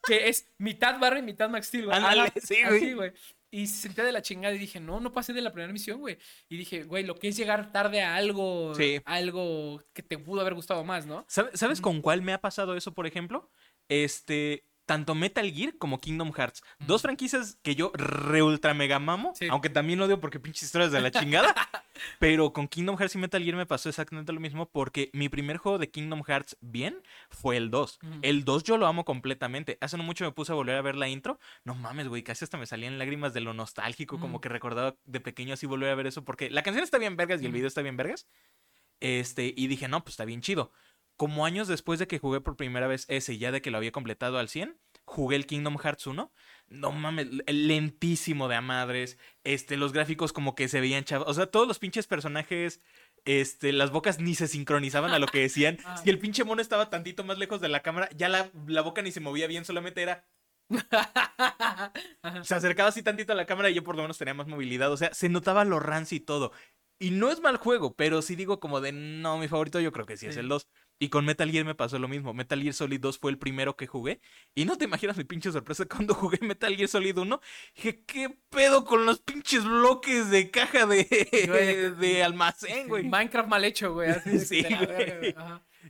Que es mitad Barry y mitad Max Steel, güey. Ándale, sí, güey. Así, güey. Y se senté de la chingada y dije, no, no pasé de la primera misión, güey. Y dije, güey, lo que es llegar tarde a algo, Sí. algo que te pudo haber gustado más, ¿no? ¿Sabe- ¿Sabes con cuál me ha pasado eso, por ejemplo? Este. Tanto Metal Gear como Kingdom Hearts. Dos franquicias que yo re ultra mega mamo. Sí. Aunque también lo odio porque pinches historias de la chingada. pero con Kingdom Hearts y Metal Gear me pasó exactamente lo mismo. Porque mi primer juego de Kingdom Hearts bien fue el 2. Ujú. El 2 yo lo amo completamente. Hace no mucho me puse a volver a ver la intro. No mames, güey. Casi hasta me salían lágrimas de lo nostálgico. Como Ujú. que recordaba de pequeño así volver a ver eso. Porque la canción está bien vergas y el video está bien vergas. Este, y dije, no, pues está bien chido. Como años después de que jugué por primera vez ese, y ya de que lo había completado al 100, jugué el Kingdom Hearts 1. No mames, lentísimo de a madres. Este, los gráficos como que se veían chavos. O sea, todos los pinches personajes, este, las bocas ni se sincronizaban a lo que decían. Si el pinche mono estaba tantito más lejos de la cámara, ya la, la boca ni se movía bien, solamente era. Se acercaba así tantito a la cámara y yo por lo menos tenía más movilidad. O sea, se notaba lo rancio y todo. Y no es mal juego, pero sí digo como de no, mi favorito yo creo que sí, es Sí. el 2. Y con Metal Gear me pasó lo mismo. Metal Gear Solid 2 fue el primero que jugué. Y no te imaginas mi pinche sorpresa cuando jugué Metal Gear Solid 1. Dije, ¿qué pedo con los pinches bloques de caja de, de almacén, güey? Minecraft mal hecho, güey. Sí, güey.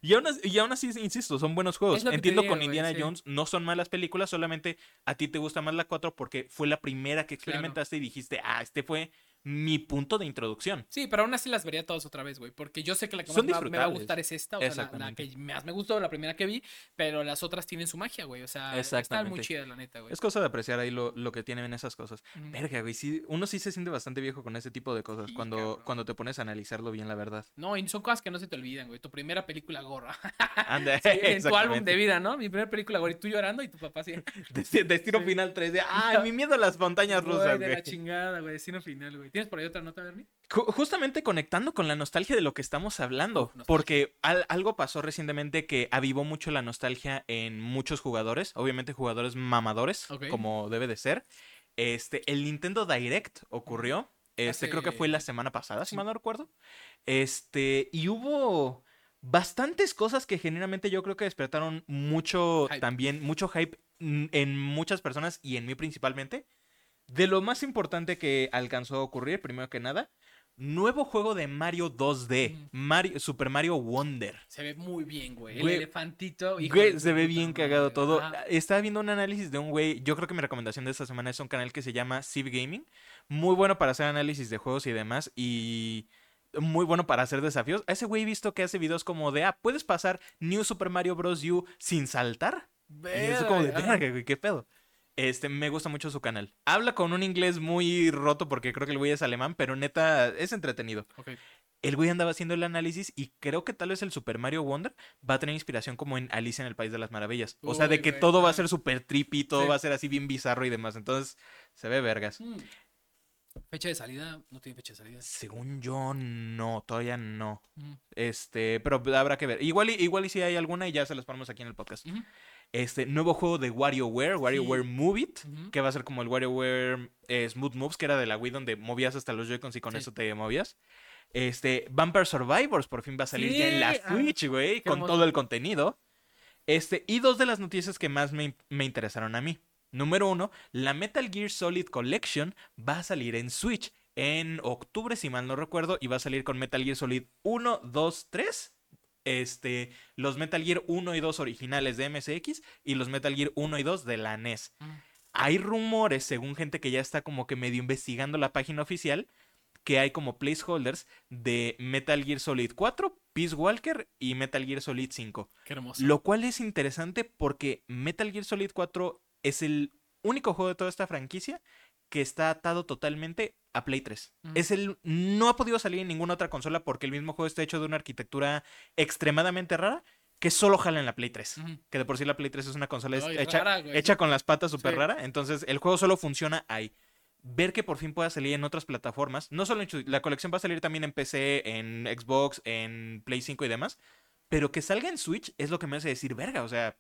Y aún, así, y aún así, insisto, son buenos juegos. Entiendo digo, con Indiana sí. Jones, no son malas películas, solamente a ti te gusta más la 4 porque fue la primera que Claro. experimentaste y dijiste, ah, este fue mi punto de introducción. Sí, pero aún así las vería todas otra vez, güey. Porque yo sé que la que Son más me va- a gustar es esta. O sea, la- la, que más me gustó, la primera que vi. Pero las otras tienen su magia, güey. O sea, están muy chidas, la neta, güey. Es cosa de apreciar ahí lo, lo que tienen esas cosas. Ujú. Verga, güey, sí, uno sí se siente bastante viejo con ese tipo de cosas Sí, cuando, cabrón. cuando te pones a analizarlo bien, la verdad. No, y son cosas que no se te olvidan, güey. Tu primera película gorra. Anda, Sí, en tu álbum de vida, ¿no? Mi primera película, güey. Tú llorando y tu papá así. Desti- Destino final 3 de, ay, mi miedo a las montañas Güey, rusas, de güey. la chingada, güey. Destino final, güey. ¿Tienes por ahí otra nota, Bernie? Ju- Justamente conectando con la nostalgia de lo que estamos hablando, nostalgia. porque al- algo pasó recientemente que avivó mucho la nostalgia en muchos jugadores, obviamente jugadores mamadores, como debe de ser. Este, el Nintendo Direct ocurrió, este, creo que fue la semana pasada, si mal no recuerdo. Este, y hubo bastantes cosas que genuinamente yo creo que despertaron mucho Hype. también, mucho hype en muchas personas y en mí principalmente. De lo más importante que alcanzó a ocurrir, primero que nada, nuevo juego de Mario 2D, Ujú. Mario, Super Mario Wonder. Se ve muy bien, güey. El Güey, elefantito. hijo Güey, se ve bien madre, cagado todo. ajá. Estaba viendo un análisis de un güey. Yo creo que mi recomendación de esta semana es un canal que se llama Civ Gaming. Muy bueno para hacer análisis de juegos y demás. Y muy bueno para hacer desafíos. A ese güey he visto que hace videos como de, ah, ¿puedes pasar New Super Mario Bros. U sin saltar? Y es como de, ¿qué pedo? Este, me gusta mucho su canal. Habla con un inglés muy roto porque creo que el güey es alemán, pero neta es entretenido. El güey andaba haciendo el análisis y creo que tal vez el Super Mario Wonder va a tener inspiración como en Alicia en el País de las Maravillas. O sea, de que güey, todo va a ser súper trippy, todo Sí. va a ser así bien bizarro y demás. Entonces, se ve vergas. Mm. Fecha de salida, no tiene fecha de salida. Según yo, no, todavía no. Mm. Este, pero habrá que ver. Igual igual y si hay alguna y ya se las ponemos aquí en el podcast. Este, nuevo juego de WarioWare, WarioWare Sí. Move It, que va a ser como el WarioWare eh, Smooth Moves, que era de la Wii donde movías hasta los Joy-Cons y con Sí. eso te movías. Este, Vampire Survivors por fin va a salir ya en la ah, Switch, güey, con hermoso. todo el contenido. Este, y dos de las noticias que más me, me interesaron a mí. Número uno, la Metal Gear Solid Collection va a salir en Switch en octubre, si mal no recuerdo, y va a salir con Metal Gear Solid 1, 2, 3. Este, los Metal Gear 1 y 2 originales de MSX y los Metal Gear 1 y 2 de la NES. Mm. Hay rumores, según gente que ya está como que medio investigando la página oficial, que hay como placeholders de Metal Gear Solid 4, Peace Walker y Metal Gear Solid 5. Qué hermoso. Lo cual es interesante porque Metal Gear Solid 4 es el único juego de toda esta franquicia que está atado totalmente a Play 3. Ujú. Es el no ha podido salir en ninguna otra consola porque el mismo juego está hecho de una arquitectura extremadamente rara que solo jala en la Play 3. Ujú. Que de por sí la Play 3 es una consola hecha, rara, hecha con las patas súper Sí. rara, entonces el juego solo funciona ahí. Ver que por fin pueda salir en otras plataformas, no solo en la colección va a salir también en PC, en Xbox, en Play 5 y demás, pero que salga en Switch es lo que me hace decir, verga, o sea,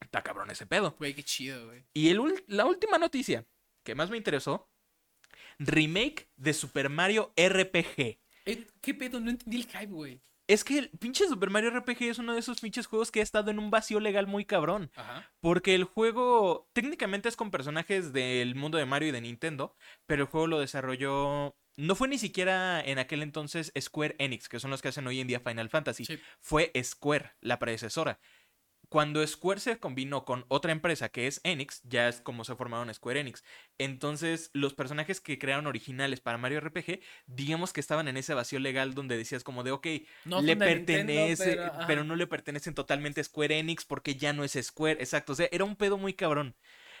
está cabrón ese pedo. Güey, qué chido, güey. Y el la última noticia que más me interesó, remake de Super Mario RPG. Eh, ¿Qué pedo? No entendí el hype, güey. Es que el pinche Super Mario RPG es uno de esos pinches juegos que ha estado en un vacío legal muy cabrón. Ajá. Porque el juego técnicamente es con personajes del mundo de Mario y de Nintendo, pero el juego lo desarrolló... No fue ni siquiera en aquel entonces Square Enix, que son los que hacen hoy en día Final Fantasy. Sí. Fue Square, la predecesora. Cuando Square se combinó con otra empresa que es Enix, ya es como se formaron Square Enix. Entonces, los personajes que crearon originales para Mario RPG, digamos que estaban en ese vacío legal donde decías como de, ok, No le Nintendo, pertenece, pero no le pertenecen totalmente a Square Enix porque ya no es Square, exacto, o sea, era un pedo muy cabrón.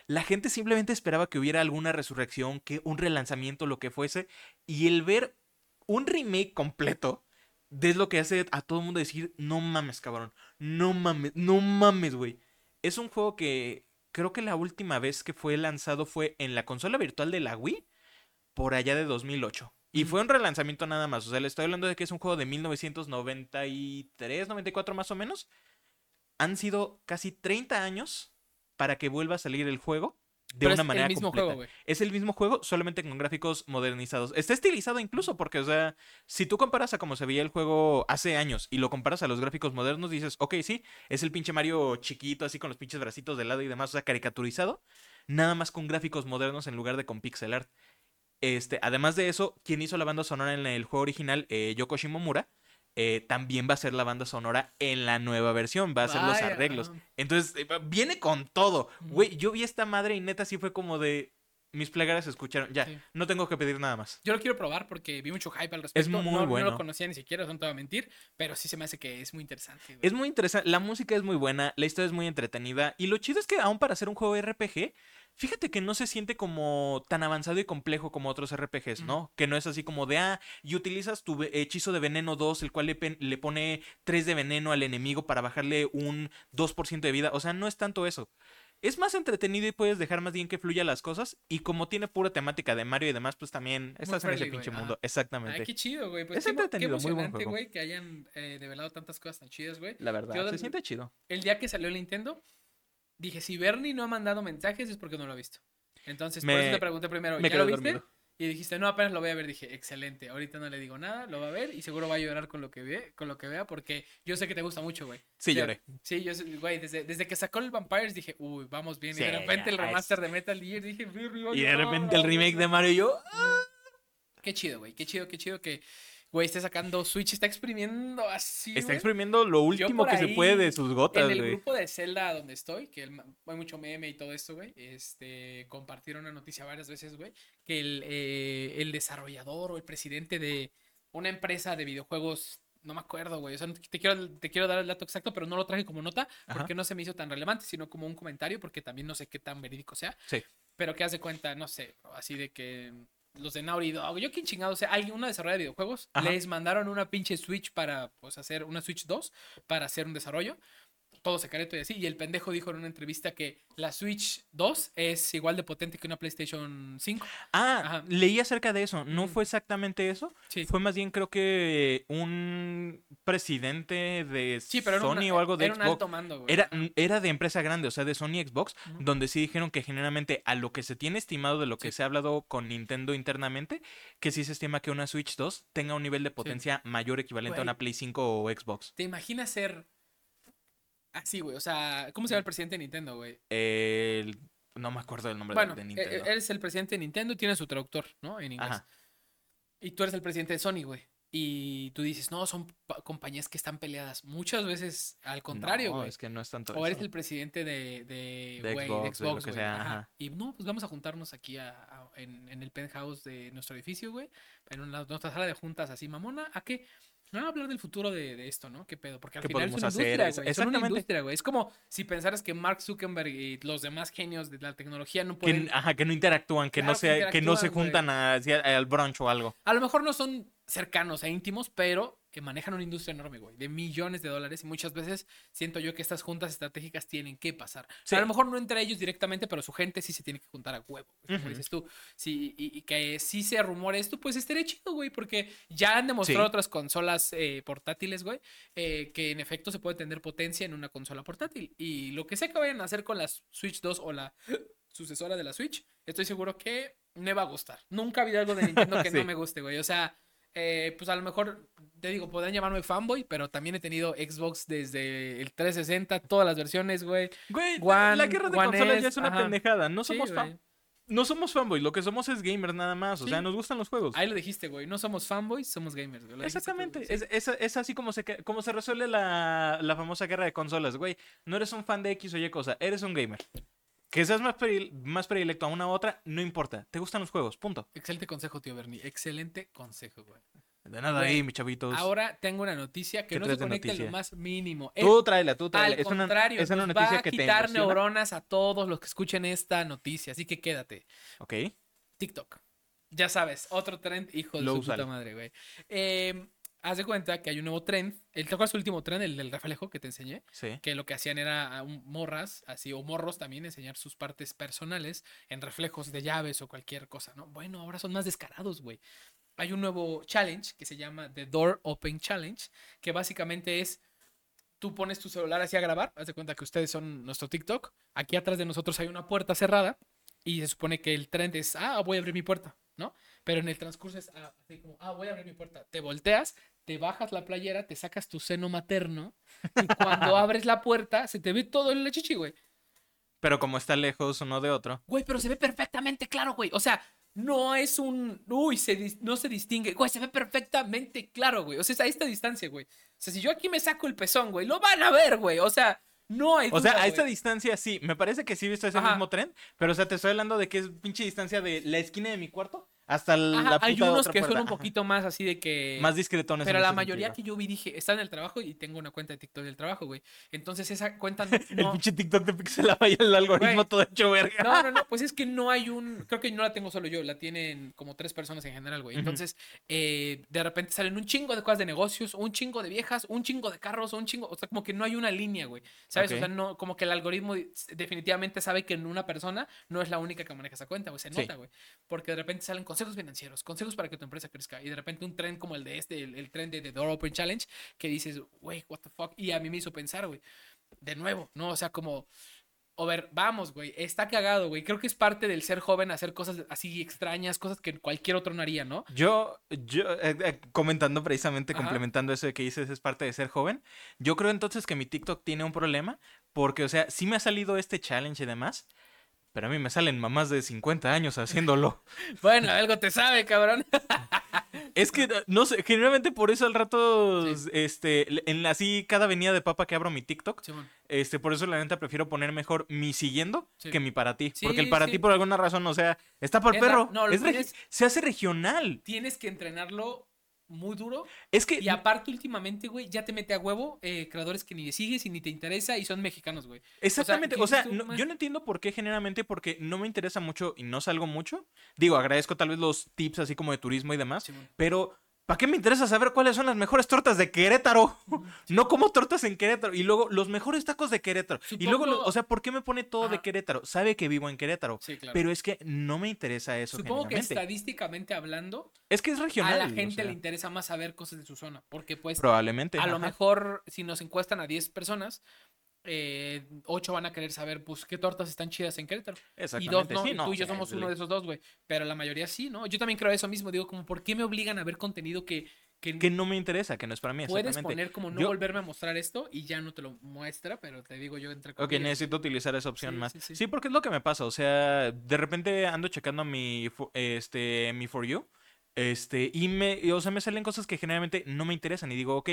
La gente simplemente esperaba que hubiera alguna resurrección, que un relanzamiento, lo que fuese, y el ver un remake completo es lo que hace a todo el mundo decir, no mames, cabrón, no mames, no mames, güey. Es un juego que creo que la última vez que fue lanzado fue en la consola virtual de la Wii, por allá de 2008. Y fue un relanzamiento nada más. O sea, le estoy hablando de que es un juego de 1993, 94 más o menos. Han sido casi 30 años para que vuelva a salir el juego de Pero una es manera el mismo completa. juego. Es el mismo juego, solamente con gráficos modernizados. Está estilizado incluso, porque, o sea, si tú comparas a cómo se veía el juego hace años y lo comparas a los gráficos modernos, dices, ok, sí, es el pinche Mario chiquito, así con los pinches bracitos de lado y demás, o sea, caricaturizado, nada más con gráficos modernos en lugar de con pixel art. Este, además de eso, quien hizo la banda sonora en el juego original, eh, Yoko Shimomura, eh, también va a ser la banda sonora en la nueva versión, va a hacer los arreglos. Entonces, eh, viene con todo. Güey, yo vi esta madre y neta sí fue como de. Mis plegarias escucharon. Ya, Sí. no tengo que pedir nada más. Yo lo quiero probar porque vi mucho hype al respecto. muy no, no bueno. lo conocía ni siquiera, no te voy a mentir, pero sí se me hace que es muy interesante. güey. Es muy interesante. La música es muy buena, la historia es muy entretenida. Y lo chido es que, aún para hacer un juego RPG, fíjate que no se siente como tan avanzado y complejo como otros RPGs, ¿no? Que no es así como de, ah, y utilizas tu hechizo de veneno 2, el cual le, pone 3 de veneno al enemigo para bajarle un 2% de vida. O sea, no es tanto eso. Es más entretenido y puedes dejar más bien que fluya las cosas. Y como tiene pura temática de Mario y demás, pues también estás en ese pinche mundo. Exactamente. qué chido, güey. Pues Es qué, qué entretenido, muy buen emocionante, juego. güey, que hayan eh, develado tantas cosas tan chidas, güey. La verdad, Yo- se siente chido. El día que salió el Nintendo, dije, si Bernie no ha mandado mensajes es porque no lo ha visto. Entonces, por Me- eso te pregunté primero, me ¿ya lo viste? dormido. Y dijiste, no, apenas lo voy a ver. Dije, excelente. Ahorita no le digo nada, lo va a ver y seguro va a llorar con lo que ve, con lo que vea, porque yo sé que te gusta mucho, güey. Sí, lloré. Sí, yo sé, güey, desde, desde que sacó el Vampires dije, uy, vamos bien. Sí, y de repente el remaster de Metal Gear dije, "Bernie, va a Y de repente el güey". remake de Mario y yo. Qué chido, güey. Qué chido, qué chido que, güey, esté sacando Switch, está exprimiendo así. Está güey. exprimiendo lo último que se puede de sus gotas, En el güey. grupo de Zelda donde estoy, que el hay mucho meme y todo esto, güey, este, compartieron una noticia varias veces, güey, que el, eh, el desarrollador o el presidente de, una empresa de videojuegos, no me acuerdo, güey. O sea, te quiero, te quiero dar el dato exacto, pero no lo traje como nota Ajá. porque no se me hizo tan relevante, sino como un comentario, porque también no sé qué tan verídico sea. Sí. Pero que haz de cuenta, no sé, así de que los de Naughty Dog, yo quién chingado, o sea, alguien, una desarrolladora de videojuegos, Ajá. les mandaron una pinche Switch para, pues, hacer una Switch 2 para hacer un desarrollo. Todo secreto y así. Y el pendejo dijo en una entrevista que la Switch 2 es igual de potente que una PlayStation 5. Ah, Ajá. leí acerca de eso. No Ujú. fue exactamente eso. Sí. Fue más bien creo que un presidente de Sí, pero era, Sony una- o algo de era un Xbox. alto mando, güey. Era, era de empresa grande, o sea, de Sony Xbox, donde sí dijeron que generalmente a lo que se tiene estimado de lo que Sí. se ha hablado con Nintendo internamente, que sí se estima que una Switch 2 tenga un nivel de potencia mayor equivalente a una Play 5 o Xbox. ¿Te imaginas ser así, güey? O sea, ¿cómo se llama el presidente de Nintendo, güey? El- no me acuerdo del nombre de- Bueno, de, e- Nintendo. e- eres el presidente de Nintendo y tienes su traductor, ¿no? En inglés. Ajá. Y tú eres el presidente de Sony, güey. Y tú dices, no, son pa- compañías que están peleadas. Muchas veces al contrario, No, güey. es que no es tanto O eres el presidente de, de, De Xbox, de que güey, sea, ajá. ajá. Y no, pues vamos a juntarnos aquí a- a- en, en el penthouse de nuestro edificio, güey. En una, nuestra sala de juntas así, mamona. ¿A qué? No, a hablar del futuro de, de esto, ¿no? ¿Qué pedo? Porque al ¿Qué final es una hacer? industria, Es- güey. Son una industria, güey. Es como si pensaras que Mark Zuckerberg y los demás genios de la tecnología no Que, pueden... ajá, que no interactúan, que no Claro que se, que no se juntan a- al brunch o algo. A lo mejor no son cercanos e íntimos, pero que manejan una industria enorme, güey, de millones de dólares y muchas veces siento yo que estas juntas estratégicas tienen que pasar. Sí. a lo mejor no entre ellos directamente, pero su gente sí se tiene que juntar a huevo, güey, como Ujú. dices tú. Sí, y, y que sí se rumore esto, pues estaría chido, güey, porque ya han demostrado Sí. otras consolas eh, portátiles, güey, eh, que en efecto se puede tener potencia en una consola portátil. Y lo que sea que vayan a hacer con la Switch 2 o la sucesora de la Switch, estoy seguro que me va a gustar. Nunca habido algo de Nintendo que no me guste, güey. O sea, eh, pues a lo mejor, te digo, podrán llamarme fanboy, pero también he tenido Xbox desde el 360, todas las versiones, güey. Güey, One- la guerra de One consolas S, ya es una ajá. pendejada. No Sí, somos fan- güey. no somos fanboy, lo que somos es gamers nada más. O Sí. sea, nos gustan los juegos. Ahí lo dijiste, güey. No somos fanboys, somos gamers, güey. Tú, Exactamente. güey, sí. Es, es- es así como se, como se resuelve la, la famosa guerra de consolas, güey. No eres un fan de X o Y cosa, eres un gamer. Que seas más, predil- más predilecto a una u otra, no importa. Te gustan los juegos, punto. Excelente consejo, tío Bernie. Excelente consejo, güey. De nada Güey, ahí, mis chavitos. Ahora tengo una noticia que ¿Qué no se conecta en lo más mínimo. tú tráela, tú Al tráela. Es una, contrario, es una noticia va a que quitar neuronas a todos los que escuchen esta noticia. Así que quédate. Ok. TikTok. Ya sabes, otro trend, hijo de Lo su puta madre, güey. Eh, haz de cuenta que hay un nuevo trend. El, ¿Te acuerdas el último trend, el del reflejo que te enseñé? Sí. Que lo que hacían era a un- morras, así, o morros también, enseñar sus partes personales en reflejos de llaves o cualquier cosa, ¿no? Bueno, ahora son más descarados, güey. Hay un nuevo challenge que se llama The Door Open Challenge, que básicamente es tú pones tu celular así a grabar, haz de cuenta que ustedes son nuestro TikTok, aquí atrás de nosotros hay una puerta cerrada y se supone que el trend es, ah, voy a abrir mi puerta, ¿no? Pero en el transcurso es ah, así como, ah, voy a abrir mi puerta. Te volteas, te bajas la playera, te sacas tu seno materno y cuando abres la puerta se te ve todo en la chichi, güey. Pero como está lejos uno de otro. Güey, pero se ve perfectamente claro, güey. O sea, no es un. Uy, se no se distingue. Güey, se ve perfectamente claro, güey. O sea, es a esta distancia, güey. O sea, si yo aquí me saco el pezón, güey, lo van a ver, güey. O sea, no hay. O sea, duda, a esta distancia sí, me parece que sí he visto ese Ajá. mismo tren, pero o sea, te estoy hablando de que es pinche distancia de la esquina de mi cuarto hasta la Ajá, puta hay unos otra que son un poquito más así de que. más discretones. Pero la mayoría sentido. que yo vi dije, está en el trabajo y tengo una cuenta de TikTok del trabajo, güey. Entonces esa cuenta no. El pinche TikTok de pixelaba y el algoritmo Güey. todo hecho verga. No, no, no, pues es que no hay un. Creo que no la tengo solo yo, la tienen como tres personas en general, güey. Entonces, eh, de repente salen un chingo de cosas de negocios, un chingo de viejas, un chingo de carros, un chingo. O sea, como que no hay una línea, güey. ¿Sabes? O sea, no, como que el algoritmo definitivamente sabe que en una persona no es la única que maneja esa cuenta, güey. Se Sí. nota, güey. Porque de repente salen consejos financieros, consejos para que tu empresa crezca. Y de repente un tren como el de este, el, el tren de The Door Open Challenge, que dices, güey, what the fuck. Y a mí me hizo pensar, güey. De nuevo, ¿no? O sea, como. O ver, vamos, güey, está cagado, güey. Creo que es parte del ser joven hacer cosas así extrañas, cosas que cualquier otro no haría, ¿no? Yo, yo eh, eh, comentando precisamente, Ajá. complementando eso de que dices es parte de ser joven, yo creo entonces que mi TikTok tiene un problema, porque, o sea, sí me ha salido este challenge y demás, pero a mí me salen mamás de 50 años haciéndolo. Bueno, algo te sabe, cabrón. Es que, no sé, generalmente por eso al rato, Sí. este, en la- así cada venida de papa que abro mi TikTok, este, por eso la neta prefiero poner mejor mi siguiendo Sí. que mi para ti. Porque el para ti por alguna razón, o sea, está por Es la- perro. no, lo es tienes- se hace regional. Tienes que entrenarlo muy duro. Es que Y aparte, últimamente, güey, ya te mete a huevo eh, creadores que ni le sigues y ni te interesa y son mexicanos, güey. Exactamente, ¿qué o sea, no- yo no entiendo por qué generalmente, porque no me interesa mucho y no salgo mucho. Digo, agradezco tal vez los tips así como de turismo y demás, pero ¿para qué me interesa saber cuáles son las mejores tortas de Querétaro? No como tortas en Querétaro y luego los mejores tacos de Querétaro. Y luego, o sea, ¿por qué me pone todo de. Querétaro? Sabe que vivo en Querétaro. Sí, claro. Pero es que no me interesa eso Supongo que estadísticamente hablando, Es que es regional. a la o gente sea, le interesa más saber cosas de su zona. Porque, pues, Probablemente. a lo mejor, si nos encuestan a 10 personas, eh, 8 van a querer saber, pues, qué tortas están chidas en Querétaro. Y dos no, sí, y no, tú y yo somos uno de esos dos, güey. Pero la mayoría sí, ¿no? Yo también creo eso mismo. Digo, como, ¿por qué me obligan a ver contenido que, que, Que no me interesa, que no es para mí. puedes poner como no Yo- volverme a mostrar esto y ya no te lo muestra, pero te digo yo entre Ok, comillas. necesito utilizar esa opción Sí, más. sí, porque es lo que me pasa. O sea, de repente ando checando mi, este, mi For You. Este, y me, o sea, me salen cosas que generalmente no me interesan. Y digo, ok,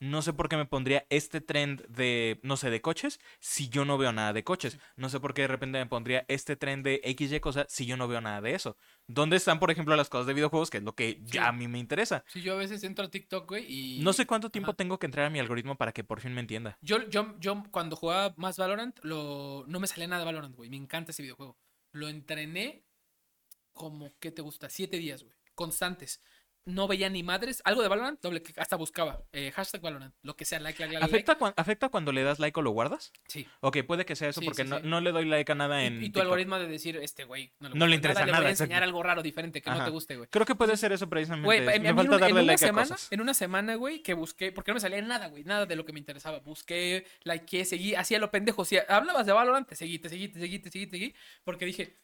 no sé por qué me pondría este trend de, no sé, de coches si yo no veo nada de coches. No sé por qué de repente me pondría este trend de XY cosa si yo no veo nada de eso. ¿Dónde están, por ejemplo, las cosas de videojuegos? Que es lo que ya a mí me interesa. Sí, yo a veces entro a TikTok, güey, y... No sé cuánto tiempo Ajá. tengo que entrar a mi algoritmo para que por fin me entienda. Yo, yo, yo cuando jugaba más Valorant, lo, no me salía nada de Valorant, güey. Me encanta ese videojuego. Lo entrené como, ¿qué te gusta? Siete días, güey. Constantes. No veía ni madres. Algo de Valorant, doble clic. Hasta buscaba. eh, hashtag Valorant. Lo que sea, like, like. ¿Afecta, ¿Afecta cuando le das like o lo guardas? Sí. Ok, puede que sea eso Sí, porque sí, no, sí. no le doy like a nada en y, tu TikTok. algoritmo de decir, este güey, no le, No le gusta interesa le voy nada, a enseñar exacto. algo raro, diferente, que no te guste, güey. Creo que puede ser eso precisamente. Güey, a- a me falta en, en darle una like a semana, cosas. en una semana, güey, que busqué, porque no me salía nada, güey, nada de lo que me interesaba. Busqué, likeé, seguí, hacía lo pendejo. Si hablabas de Valorant, te seguí, te seguí, te seguí, te seguí, te seguí, porque dije,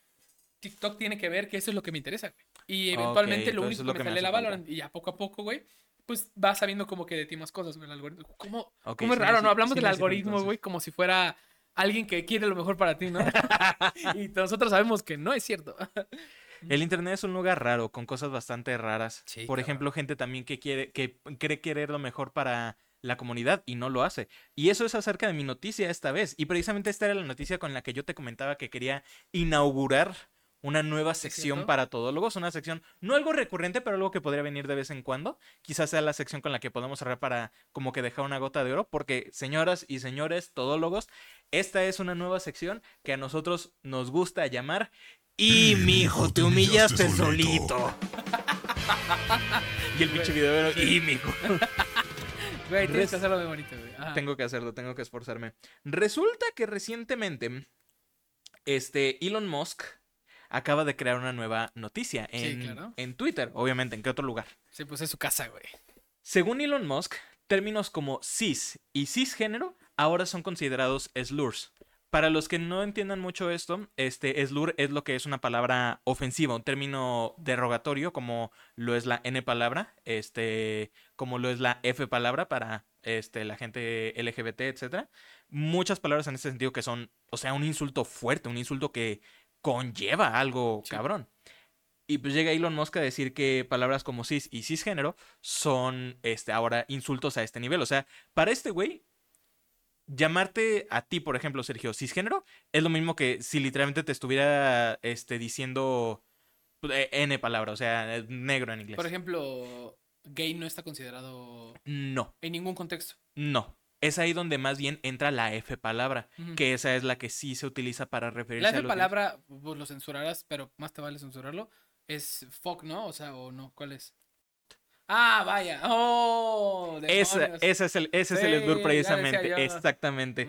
TikTok tiene que ver que eso es lo que me interesa, güey. Y eventualmente lo único es que lo me que hace falta. Valorant, y ya poco a poco, güey, pues vas sabiendo como que de ti más cosas, güey, el algoritmo. ¿Cómo, cómo es sí raro, no? Hablamos sí del algoritmo, güey, como si fuera alguien que quiere lo mejor para ti, ¿no? y nosotros sabemos que no es cierto. El internet es un lugar raro, con cosas bastante raras. Sí, Por ejemplo, gente también que quiere, que cree querer lo mejor para la comunidad y no lo hace. Y eso es acerca de mi noticia esta vez. Y precisamente esta era la noticia con la que yo te comentaba que quería inaugurar una nueva sección para todólogos, una sección, no algo recurrente, pero algo que podría venir de vez en cuando. Quizás sea la sección con la que podemos cerrar para como que dejar una gota de oro, porque señoras y señores todólogos, esta es una nueva sección que a nosotros nos gusta llamar y mijo, te humillaste solito. y el pinche video y mijo. Güey, tienes Res- que hacerlo muy bonito, güey. Ajá. Tengo que hacerlo, tengo que esforzarme. Resulta que recientemente, este Elon Musk acaba de crear una nueva noticia Sí, en, claro. en Twitter, obviamente, ¿en qué otro lugar? Sí, pues es su casa, güey. Según Elon Musk, términos como cis y cisgénero ahora son considerados slurs. Para los que no entiendan mucho esto, este slur es lo que es una palabra ofensiva, un término derogatorio, como lo es la N palabra, este, como lo es la F palabra para este, la gente LGBT, etcétera. Muchas palabras en ese sentido que son, o sea, un insulto fuerte, un insulto que conlleva algo Sí. cabrón. Y pues llega Elon Musk a decir que palabras como cis y cisgénero son este, ahora insultos a este nivel. O sea, para este güey, llamarte a ti, por ejemplo, Sergio, cisgénero, es lo mismo que si literalmente te estuviera este, diciendo eh, N palabra, o sea, negro en inglés. Por ejemplo, gay no está considerado No, en ningún contexto. no. Es ahí donde más bien entra la F palabra, que esa es la que sí se utiliza para referirse La a F los gays. palabra, pues lo censurarás, pero más te vale censurarlo. Es fuck, ¿no? O sea, o no, ¿cuál es? Ah, vaya. Oh, Esa- ese es el, ese es el precisamente, exactamente.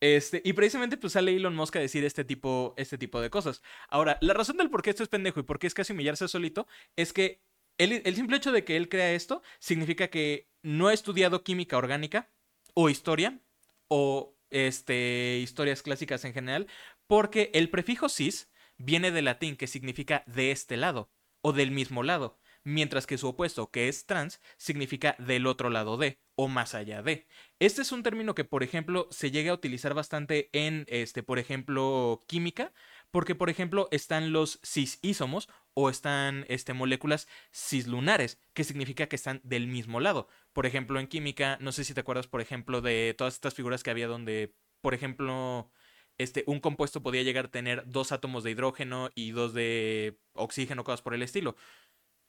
Este, y precisamente pues sale Elon Musk a decir este tipo, este tipo de cosas. Ahora, la razón del por qué esto es pendejo y por qué es casi humillarse solito es que el, el simple hecho de que él crea esto significa que no ha estudiado química orgánica o historia o este, historias clásicas en general, porque el prefijo cis viene del latín que significa de este lado o del mismo lado, mientras que su opuesto, que es trans, significa del otro lado de o más allá de. Este es un término que, por ejemplo, se llega a utilizar bastante en, este, por ejemplo, química, porque, por ejemplo, están los cisísomos o están este, moléculas cislunares, que significa que están del mismo lado. Por ejemplo, en química, no sé si te acuerdas, por ejemplo, de todas estas figuras que había donde, por ejemplo, este, un compuesto podía llegar a tener dos átomos de hidrógeno y dos de oxígeno, cosas por el estilo.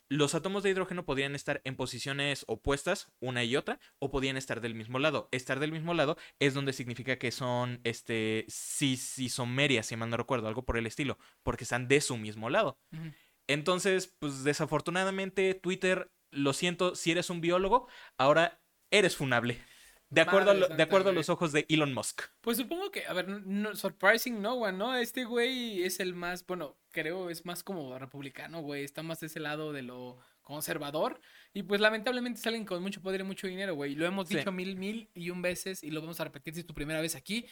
los átomos de hidrógeno podrían estar en posiciones opuestas, una y otra, o podían estar del mismo lado. Estar del mismo lado es donde significa que son este cisisomerias, si mal no recuerdo, algo por el estilo, porque están de su mismo lado. Entonces, pues desafortunadamente, Twitter, lo siento, si eres un biólogo, ahora eres funable. De acuerdo, a, lo- de acuerdo a los ojos de Elon Musk. Pues supongo que, a ver, no, surprising no one, ¿no? Este güey es el más, bueno, creo es más como republicano, güey. Está más de ese lado de lo conservador. Y pues lamentablemente salen con mucho poder y mucho dinero, güey. Lo hemos Sí. dicho mil, mil y un veces y lo vamos a repetir si es tu primera vez aquí.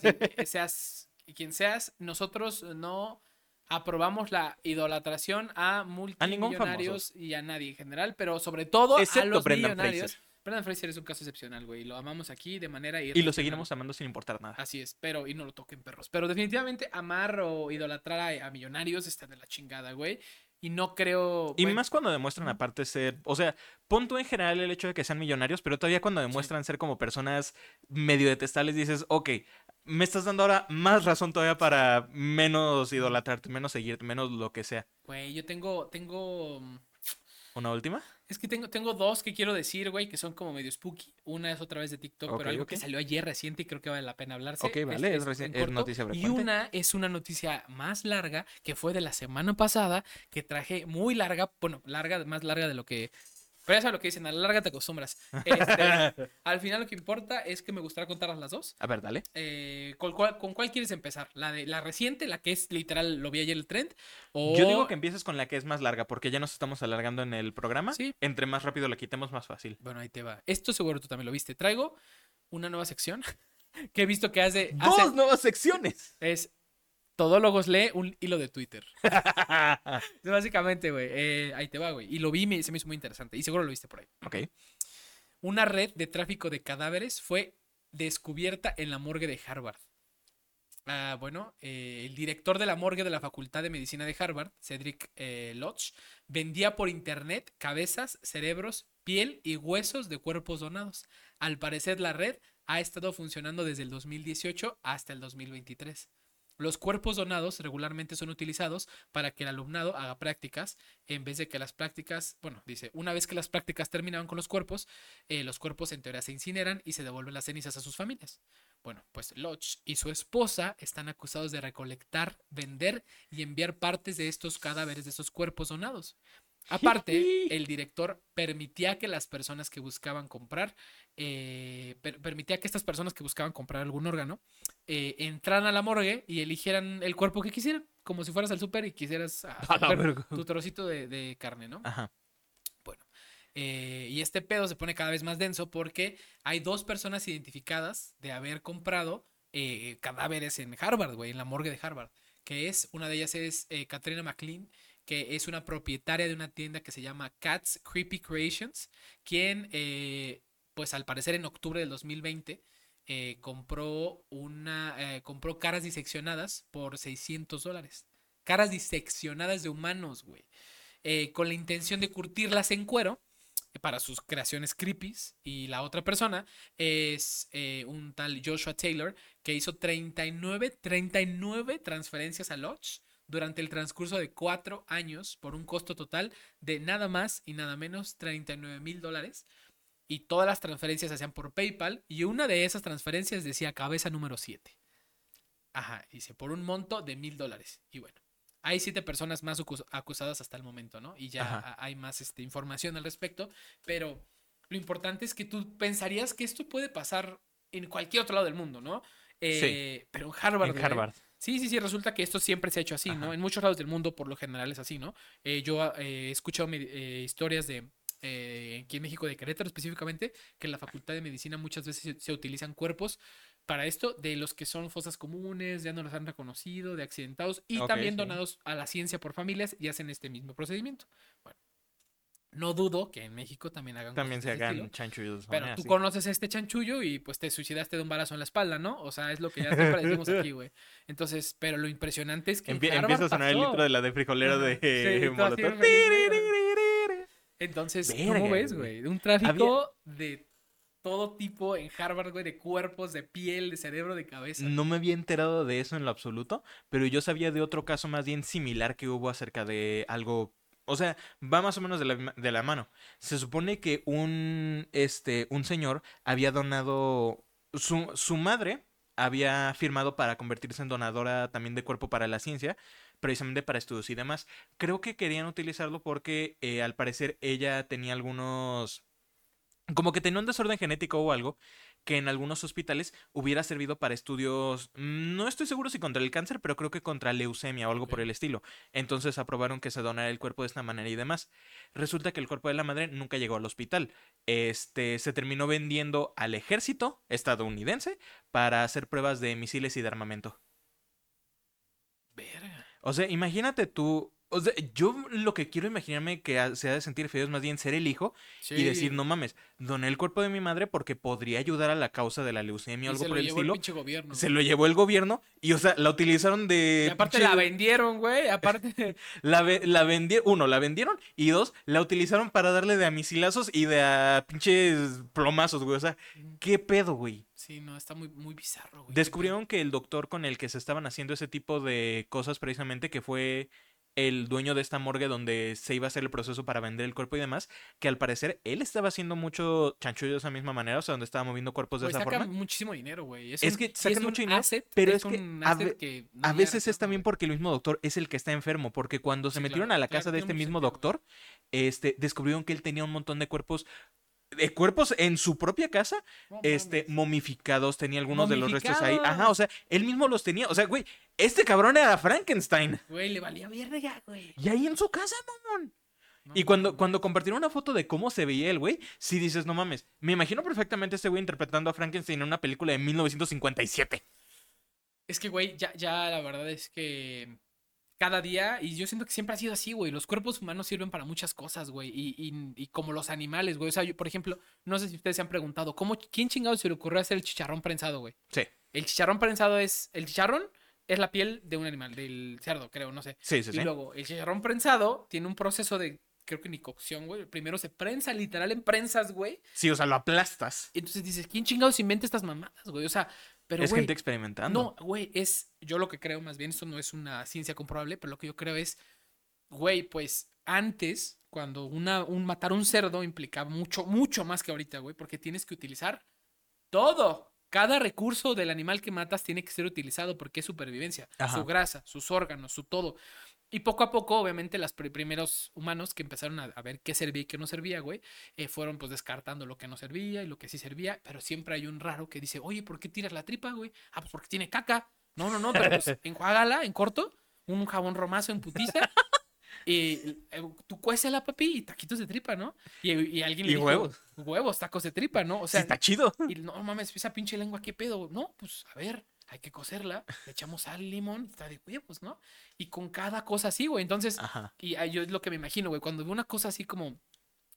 Si, seas quien seas, nosotros no aprobamos la idolatración a multimillonarios y a nadie en general, pero sobre todo a Excepto los Brendan millonarios. Fraser. Brendan Fraser es un caso excepcional, güey. Lo amamos aquí de manera Y lo seguiremos amando sin importar nada. Así es, pero y no lo toquen perros. Pero definitivamente amar o idolatrar a, a millonarios está de la chingada, güey. Y no creo. Y más cuando demuestran aparte ser, o sea, pon tú en general el hecho de que sean millonarios, pero todavía cuando demuestran ser como personas medio detestables dices, ok, me estás dando ahora más razón todavía para menos idolatrarte, menos seguirte, menos lo que sea. Güey, yo tengo, tengo. ¿Una última? Es que tengo, tengo dos que quiero decir, güey, que son como medio spooky. Una es otra vez de TikTok, Ok, pero algo que salió ayer reciente y creo que vale la pena hablarse. Ok, vale, es reci- en es noticia Y frecuente. una es una noticia más larga, que fue de la semana pasada, que traje muy larga, bueno, larga, más larga de lo que... Pero ya sabes lo que dicen, a la larga te acostumbras. Este, al final lo que importa es que me gustaría contarlas las dos. A ver, dale. Eh, ¿con, cuál, con cuál quieres empezar? ¿La de la reciente, la que es literal, lo vi ayer el trend? O... Yo digo que empieces con la que es más larga, porque ya nos estamos alargando en el programa. Sí. Entre más rápido la quitemos, más fácil. Bueno, ahí te va. Esto seguro tú también lo viste. Traigo una nueva sección que he visto que hace... ¡Dos hace- nuevas secciones! es Todólogos lee un hilo de Twitter. Básicamente, güey. eh, ahí te va, güey. Y lo vi y me- se me hizo muy interesante. Y seguro lo viste por ahí. ok. Una red de tráfico de cadáveres fue descubierta en la morgue de Harvard. Ah, bueno, eh, el director de la morgue de la Facultad de Medicina de Harvard, Cedric eh, Lodge, vendía por internet cabezas, cerebros, piel y huesos de cuerpos donados. Al parecer, la red ha estado funcionando desde el 2018 hasta el 2023. Los cuerpos donados regularmente son utilizados para que el alumnado haga prácticas, en vez de que las prácticas, bueno, dice, una vez que las prácticas terminaban con los cuerpos, eh, los cuerpos en teoría se incineran y se devuelven las cenizas a sus familias. Bueno, pues Lodge y su esposa están acusados de recolectar, vender y enviar partes de estos cadáveres, de estos cuerpos donados. Aparte, el director permitía que las personas que buscaban comprar, eh, per- permitía que estas personas que buscaban comprar algún órgano, eh, entraran a la morgue y eligieran el cuerpo que quisieran, como si fueras al súper y quisieras ah, tu trocito de, de carne, ¿no? Ajá. Bueno, eh, y este pedo se pone cada vez más denso porque hay dos personas identificadas de haber comprado cadáveres en Harvard, güey, en la morgue de Harvard. Que es, una de ellas es Katrina McLean, que es una propietaria de una tienda que se llama Cats Creepy Creations, quien, eh, pues al parecer en octubre del 2020, eh, compró una, eh, compró caras diseccionadas por 600 dólares. Caras diseccionadas de humanos, güey con la intención de curtirlas en cuero para sus creaciones creepies. Y la otra persona es un tal Joshua Taylor que hizo 39, 39 transferencias a Lodge durante el transcurso de cuatro años por un costo total de nada más y nada menos 39 mil dólares. Y todas las transferencias se hacían por PayPal y una de esas transferencias decía cabeza número 7. Ajá, dice, por un monto de mil dólares. Y bueno, hay siete personas más acus- acusadas hasta el momento, ¿no? Y ya Ajá. hay más este, información al respecto. Pero lo importante es que tú pensarías que esto puede pasar en cualquier otro lado del mundo, ¿no? Eh, Pero en Harvard. En güey. Sí, sí, sí, resulta que esto siempre se ha hecho así, ¿no? En muchos lados del mundo, por lo general, es así, ¿no? Eh, yo eh, he escuchado eh, historias de, eh, aquí en México, de Querétaro específicamente, que en la Facultad de Medicina muchas veces se, se utilizan cuerpos para esto, de los que son fosas comunes, ya no los han reconocido, de accidentados, y también sí. donados a la ciencia por familias y hacen este mismo procedimiento. Bueno, no dudo que en México también hagan También se hagan estilo. chanchullos. Pero tú Así. conoces a este chanchullo y pues te suicidaste de un balazo en la espalda, ¿no? O sea, es lo que ya siempre decimos aquí, güey. Entonces, pero lo impresionante es que. Empie- Harvard empieza a sonar el pasó. intro de la de frijolero Ajá. de Sí, Molotov. Entonces, ¿cómo Verga, ves, güey. un tráfico de todo tipo en Harvard, güey, de cuerpos, de piel, de cerebro, de cabeza. No me había enterado de eso en lo absoluto, pero yo sabía de otro caso más bien similar que hubo acerca de algo O sea, va más o menos de la, de la mano. Se supone que un, este, un señor había donado, su, su madre había firmado para convertirse en donadora también de cuerpo para la ciencia, precisamente para estudios y demás. Creo que querían utilizarlo porque eh, al parecer ella tenía algunos, como que tenía un desorden genético o algo que en algunos hospitales hubiera servido para estudios, mm, no estoy seguro si contra el cáncer, pero creo que contra leucemia o algo por el estilo. Entonces aprobaron que se donara el cuerpo de esta manera y demás. Resulta que el cuerpo de la madre nunca llegó al hospital. Este se terminó vendiendo al ejército estadounidense para hacer pruebas de misiles y de armamento. Verga. O sea, imagínate tú. O sea, yo lo que quiero imaginarme que se ha de sentir feo es más bien ser el hijo y decir, no mames, doné el cuerpo de mi madre porque podría ayudar a la causa de la leucemia o algo se por lo el llevó estilo. el pinche gobierno. Se lo llevó el gobierno y, o sea, la utilizaron de. Y aparte pinche- la vendieron, güey. Aparte. La, ve- la vendieron. Uno, la vendieron. Y dos, la utilizaron para darle de a misilazos y de a pinches plomazos, güey. O sea, ¿qué pedo, güey? Sí, no, está muy, muy bizarro, güey. Descubrieron que el doctor con el que se estaban haciendo ese tipo de cosas, precisamente, que fue el dueño de esta morgue donde se iba a hacer el proceso para vender el cuerpo y demás, que al parecer él estaba haciendo mucho chanchullo de esa misma manera, o sea, donde estaba moviendo cuerpos de esa sacan forma. muchísimo dinero, güey. Es un- que sacan mucho dinero, asset, pero es que a asset ve- que no A llega veces es también porque el mismo doctor es el que está enfermo, porque cuando se metieron claro, a la claro, casa de este mismo sentido, doctor, este, descubrieron que él tenía un montón de cuerpos, de cuerpos en su propia casa, No este, momificados, tenía algunos de los restos ahí. Ajá, o sea, él mismo los tenía. O sea, güey, este cabrón era Frankenstein. Güey, le valía verga, güey. Y ahí en su casa, mamón. No Y cuando, cuando compartieron una foto de cómo se veía el güey, sí dices, no mames. Me imagino perfectamente a este güey interpretando a Frankenstein en una película de 1957. Es que, güey, ya, ya la verdad es que cada día, y yo siento que siempre ha sido así, güey, los cuerpos humanos sirven para muchas cosas, güey, y, y- y como los animales, güey. O sea, yo, por ejemplo, no sé si ustedes se han preguntado, ¿cómo, ¿quién chingado se le ocurrió hacer el chicharrón prensado, güey? Sí, El chicharrón prensado es, el chicharrón es la piel de un animal, del cerdo, creo, no sé. sí, sí. Y sí. luego, el chicharrón prensado tiene un proceso de, creo que ni cocción, güey. Primero se prensa literal en prensas, güey. Sí, o sea, lo aplastas. Y entonces dices, ¿quién chingados inventa estas mamadas, güey? O sea, pero, es gente experimentando. no, güey, es, yo lo que creo más bien, esto no es una ciencia comprobable, pero lo que yo creo es, güey, pues antes, cuando una, un matar un cerdo implicaba mucho, mucho más que ahorita, güey, porque tienes que utilizar todo. Cada recurso del animal que matas tiene que ser utilizado porque es supervivencia. Ajá. Su grasa, sus órganos, su todo. Y poco a poco, obviamente, los primeros humanos que empezaron a, a ver qué servía y qué no servía, güey, eh, fueron pues descartando lo que no servía y lo que sí servía, pero siempre hay un raro que dice, oye, ¿por qué tiras la tripa, güey? Ah, pues porque tiene caca. No, no, no, pero pues enjuágala en corto, un jabón romazo en putiza. Y eh, tú cuésela, papi, y taquitos de tripa, ¿no? Y, y alguien le Y dijo, huevos. Huevos, tacos de tripa, ¿no? O Sí, sea, está chido. y no mames, esa pinche lengua, ¿qué pedo? No, pues a ver, hay que cocerla, le echamos sal, limón, está de huevos, ¿no? Y con cada cosa así, güey. Entonces, Ajá. y ah, yo es lo que me imagino, güey, cuando veo una cosa así como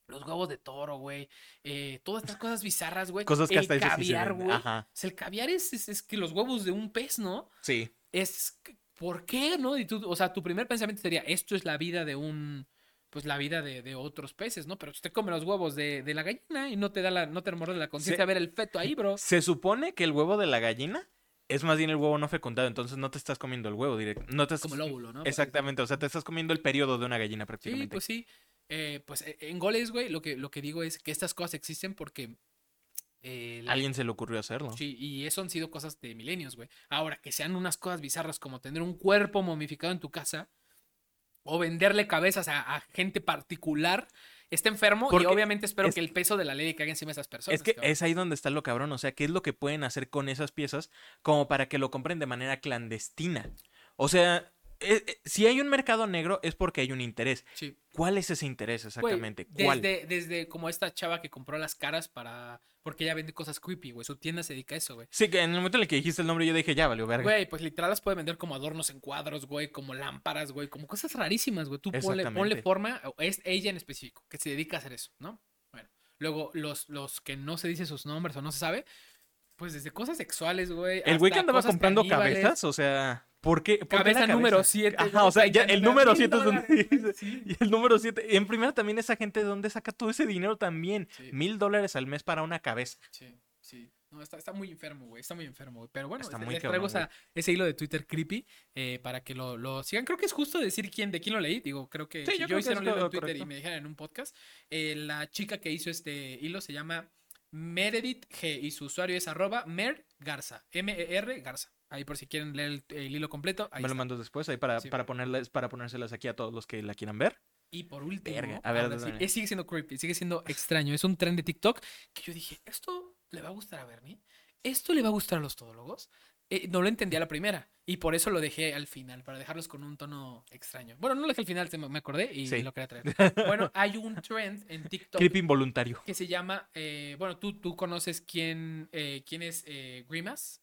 los huevos de toro, güey, eh, todas estas cosas bizarras, güey. Cosas que el hasta caviar, güey. Ajá. O sea, el caviar es, es, es que los huevos de un pez, ¿no? Sí. Es, ¿por qué, no? Y tú, o sea, tu primer pensamiento sería, esto es la vida de un, pues la vida de, de otros peces, ¿no? Pero usted come los huevos de, de la gallina y no te da la, no te muerde la conciencia ver el feto ahí, bro. Se supone que el huevo de la gallina es más bien el huevo no fecundado, entonces no te estás comiendo el huevo directo. No te Como el óvulo, ¿no? Exactamente, o sea, te estás comiendo el periodo de una gallina Sí, prácticamente. pues sí. Eh, pues eh, en goles, güey, lo que, lo que digo es que estas cosas existen porque... eh, la- Alguien se le ocurrió hacerlo. Sí, y eso han sido cosas de milenios, güey. Ahora, que sean unas cosas bizarras como tener un cuerpo momificado en tu casa o venderle cabezas a, a gente particular, está enfermo Porque y obviamente espero es- que el peso de la ley caiga encima de esas personas. Es que cabrón. es ahí donde está lo cabrón, o sea, ¿qué es lo que pueden hacer con esas piezas como para que lo compren de manera clandestina? O sea, eh, eh, si hay un mercado negro es porque hay un interés. Sí. ¿Cuál es ese interés Güey, exactamente? ¿Cuál? desde, desde como esta chava que compró las caras para... Porque ella vende cosas creepy, güey. Su tienda se dedica a eso, güey. Sí, que en el momento en el que dijiste el nombre yo dije, ya valió verga. Güey, pues literal las puede vender como adornos en cuadros, güey, como lámparas, güey, como cosas rarísimas, güey. Tú ponle, forma, es ella en específico, que se dedica a hacer eso, ¿no? Bueno, luego los, los que no se dice sus nombres o no se sabe, pues desde cosas sexuales, güey. el güey que andaba comprando caníbales. cabezas, o sea, ¿por qué? por Cabeza número cabeza? 7. Ajá, o sea, ya el número 7 es donde. Sí. Y el número 7. En primera también esa gente de dónde saca todo ese dinero también. Sí. Mil dólares al mes para una cabeza. Sí, sí. No, está, está muy enfermo, güey. Está muy enfermo, güey. Pero bueno, Está este, muy les traigo ese hilo de Twitter creepy eh, para que lo, lo sigan. Creo que es justo decir quién, de quién lo leí. Digo, creo que Sí, si yo es un hilo en Twitter y me dijeran en un podcast, eh, la chica que hizo este hilo se llama Meredith G y su usuario es arroba Mer Garza. M-E-R Garza. Ahí por si quieren leer el, el hilo completo. Ahí Me lo está. mandas después ahí para, Sí. para, ponerles, para ponérselas aquí a todos los que la quieran ver. Y por último, Verga, a ver, sí, sigue siendo creepy, sigue siendo extraño. Es un tren de TikTok que yo dije, ¿esto le va a gustar a Bernie? ¿Esto le va a gustar a los todólogos? Eh, no lo entendí a la primera y por eso lo dejé al final, para dejarlos con un tono extraño. Bueno, no lo dejé al final, me acordé y Sí. lo quería traer. Bueno, hay un trend en TikTok Creepy involuntario. que se llama, eh, bueno, tú, tú conoces quién, eh, quién es eh, Grimace.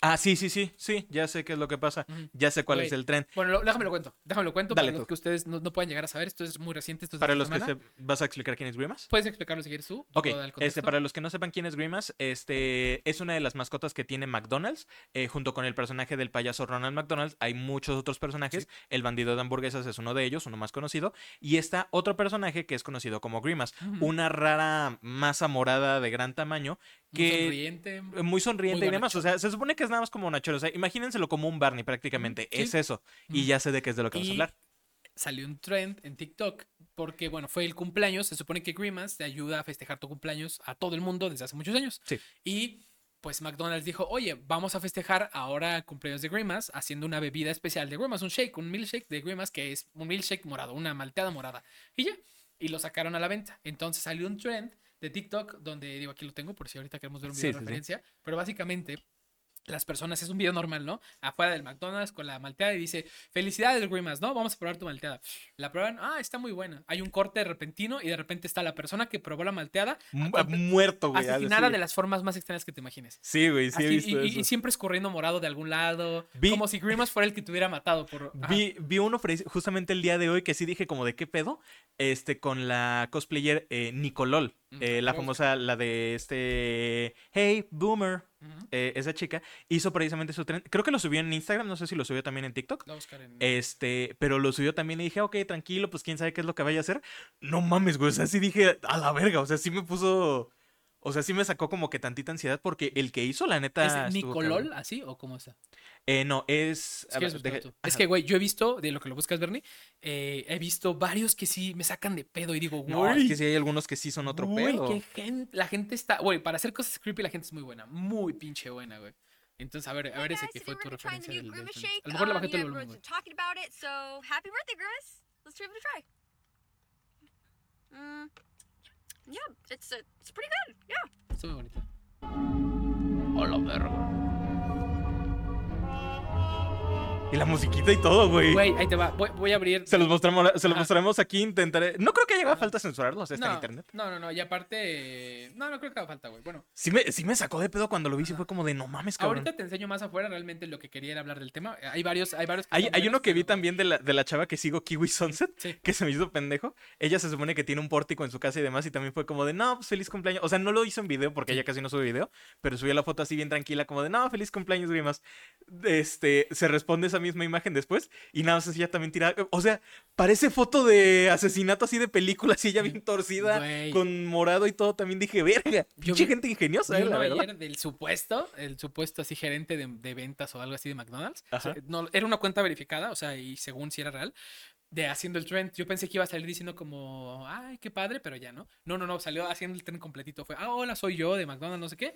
Ah, sí, sí, sí, sí, ya sé qué es lo que pasa. Ya sé cuál es el tren. Bueno, lo- déjame lo cuento, déjame lo cuento Dale para tú. los que ustedes no, no puedan llegar a saber. Esto es muy reciente, esto es Para los que se... ¿Vas a explicar quién es Grimace? Puedes explicarlo si quieres tú. Ok, este, para los que no sepan quién es Grimace, este es una de las mascotas que tiene McDonald's, eh, junto con el personaje del payaso Ronald McDonald. Hay muchos otros personajes. El bandido de hamburguesas es uno de ellos, uno más conocido. Y está otro personaje que es conocido como Grimace, Ujú. una rara masa morada de gran tamaño Muy que sonriente. muy sonriente Muy y demás. O sea, se supone que es nada más como Nachero. O sea, imagínenselo como un Barney prácticamente. sí. Es eso. Y Mm. ya sé de qué es de lo que vamos a hablar. Salió un trend en TikTok porque, bueno, fue el cumpleaños. Se supone que Grimace te ayuda a festejar tu cumpleaños a todo el mundo desde hace muchos años. Sí. Y pues McDonald's dijo, oye, vamos a festejar ahora el cumpleaños de Grimace haciendo una bebida especial de Grimace, un shake, un milkshake de Grimace que es un milkshake morado, una malteada morada. Y ya, y lo sacaron a la venta. Entonces salió un trend de TikTok donde, digo, aquí lo tengo por si ahorita queremos ver un Sí, video de sí, sí. referencia, pero básicamente las personas, es un video normal, ¿no? Afuera del McDonald's con la malteada y dice, felicidades, Grimace, ¿no? Vamos a probar tu malteada. La prueban, ah, está muy buena. Hay un corte repentino y de repente está la persona que probó la malteada Muerto, güey. asesinada de las formas más extrañas que te imagines. Sí, güey, sí he Así, visto y, y- eso. y siempre escurriendo morado de algún lado, Vi- como si Grimace fuera el que te hubiera matado por... Vi, vi uno justamente el día de hoy que sí dije como de qué pedo, este, con la cosplayer eh, Nicolol, Eh, la famosa, la de este, Hey, Boomer, eh, esa chica, hizo precisamente su tren, creo que lo subió en Instagram, no sé si lo subió también en TikTok, La en- este, pero lo subió también y dije, ok, tranquilo, pues quién sabe qué es lo que vaya a hacer, no mames, güey, o sea, sí dije, a la verga, o sea, sí me puso, o sea, sí me sacó como que tantita ansiedad porque el que hizo, la neta, ¿Es Nicolol cabrón. así o cómo está? Eh, no, es... Ver, deja-. Es que, güey, yo he visto, de lo que lo buscas, Bernie, eh, he visto varios que sí me sacan de pedo y digo, güey. No, es que sí hay algunos que sí son otro güey, pedo. qué gen- la gente está, güey, para hacer cosas creepy la gente es muy buena, muy pinche buena, güey. Entonces, a ver, a ver ese que fue tu referencia del, del. A lo mejor le Um, bajé todo el volumen. Let's give it a try. Yeah, it's uh, it's pretty good. Yeah. Muy bonito. Hola, verga. Y la musiquita y todo, güey. Güey, ahí te va. Voy, voy a abrir. Se los mostramos, se los Ajá. mostraremos aquí, intentaré. No creo que llegue a Ajá. falta censurarlos, está en internet. no, no, no. Y aparte. No, no creo que haga falta, güey. Bueno, Sí me, sí me sacó de pedo cuando lo vi, sí Ajá. fue como de no mames, cabrón. ahorita te enseño más afuera realmente lo que quería era hablar del tema. Hay varios, hay varios. Hay, uno que vi pero- también de la, de la chava que sigo, Kiwi Sunset, Sí. que se me hizo pendejo. Ella se supone que tiene un pórtico en su casa y demás, y también fue como de no, pues feliz cumpleaños. O sea, no lo hizo en video porque ella casi no sube video, pero subió la foto así bien tranquila, como de no, feliz cumpleaños, Grimas. Este, se responde esa misma imagen después, y nada más ella también tira. O sea, parece foto de asesinato así de película, así ella bien torcida, Güey. con morado y todo. También dije, verga, Yo pinche gente ingeniosa, eh, la verdad. ayer del supuesto, el supuesto así gerente de, de ventas o algo así de McDonald's. O sea, Ajá. no, era una cuenta verificada, o sea, y según si era real, de haciendo el trend. Yo pensé que iba a salir diciendo como, ay, qué padre, pero ya no. No, no, no, salió haciendo el trend completito. Fue, ah, hola, soy yo de McDonald's, no sé qué.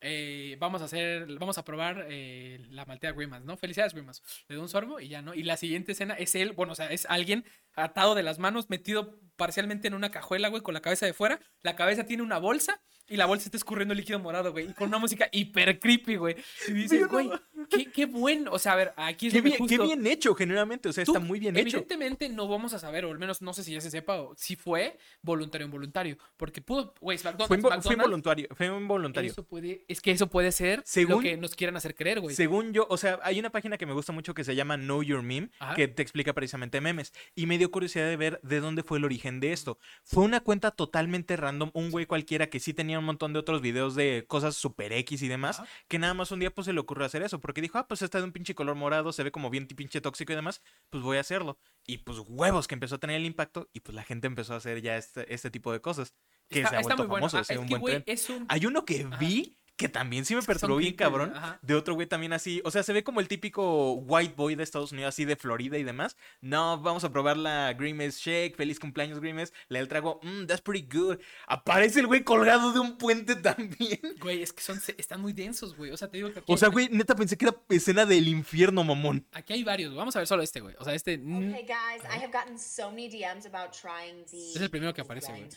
Eh, vamos a hacer, vamos a probar eh, la maltea Grimace, ¿no? Felicidades, Grimace. Le doy un sorbo y ya, ¿no? Y la siguiente escena es él, bueno, o sea, es alguien atado de las manos, metido parcialmente en una cajuela, güey, con la cabeza de fuera. La cabeza tiene una bolsa y la bolsa está escurriendo líquido morado, güey. Y con una música hiper creepy, güey. Y dices, güey, qué, qué bueno. O sea, a ver, aquí es Qué bien, qué bien hecho, generalmente. O sea, Tú, está muy bien hecho. Evidentemente no vamos a saber, o al menos no sé si ya se sepa, o si fue voluntario o involuntario. Porque pudo, güey, McDonald's, Fue, invo- fue McDonald's, involuntario. Fue involuntario. eso puede, es que eso puede ser Según- lo que nos quieran hacer creer, güey. Según yo, o sea, hay una página que me gusta mucho que se llama Know Your Meme, Ajá. que te explica precisamente memes. Y me dio curiosidad de ver de dónde fue el origen de esto. Fue una cuenta totalmente random, un güey cualquiera que sí tenía un montón de otros videos de cosas super X y demás, que nada más un día pues se le ocurrió hacer eso, porque dijo, ah, pues está de un pinche color morado, se ve como bien pinche tóxico y demás, pues voy a hacerlo. Y pues huevos que empezó a tener el impacto y pues la gente empezó a hacer ya este, este tipo de cosas. Que Está, se ha vuelto bueno. famoso, Ah, es un que, buen es un... Hay uno que Ajá. vi que también sí me perturbó bien creepy, cabrón. ajá. De otro güey también así. O sea, se ve como el típico white boy de Estados Unidos, así de Florida y demás. No, vamos a probar la Grimace Shake. Feliz cumpleaños, Grimace. Le da el trago. Mmm, that's pretty good. Aparece el güey colgado de un puente también. Güey, es que son, están muy densos, güey. O sea, te digo que aquí, O sea, hay- güey, neta pensé que era escena del infierno, mamón. aquí hay varios. güey. Vamos a ver solo este, güey. O sea, este. mm, Okay, guys, I have gotten so many DMs about trying the Es el primero que aparece, güey.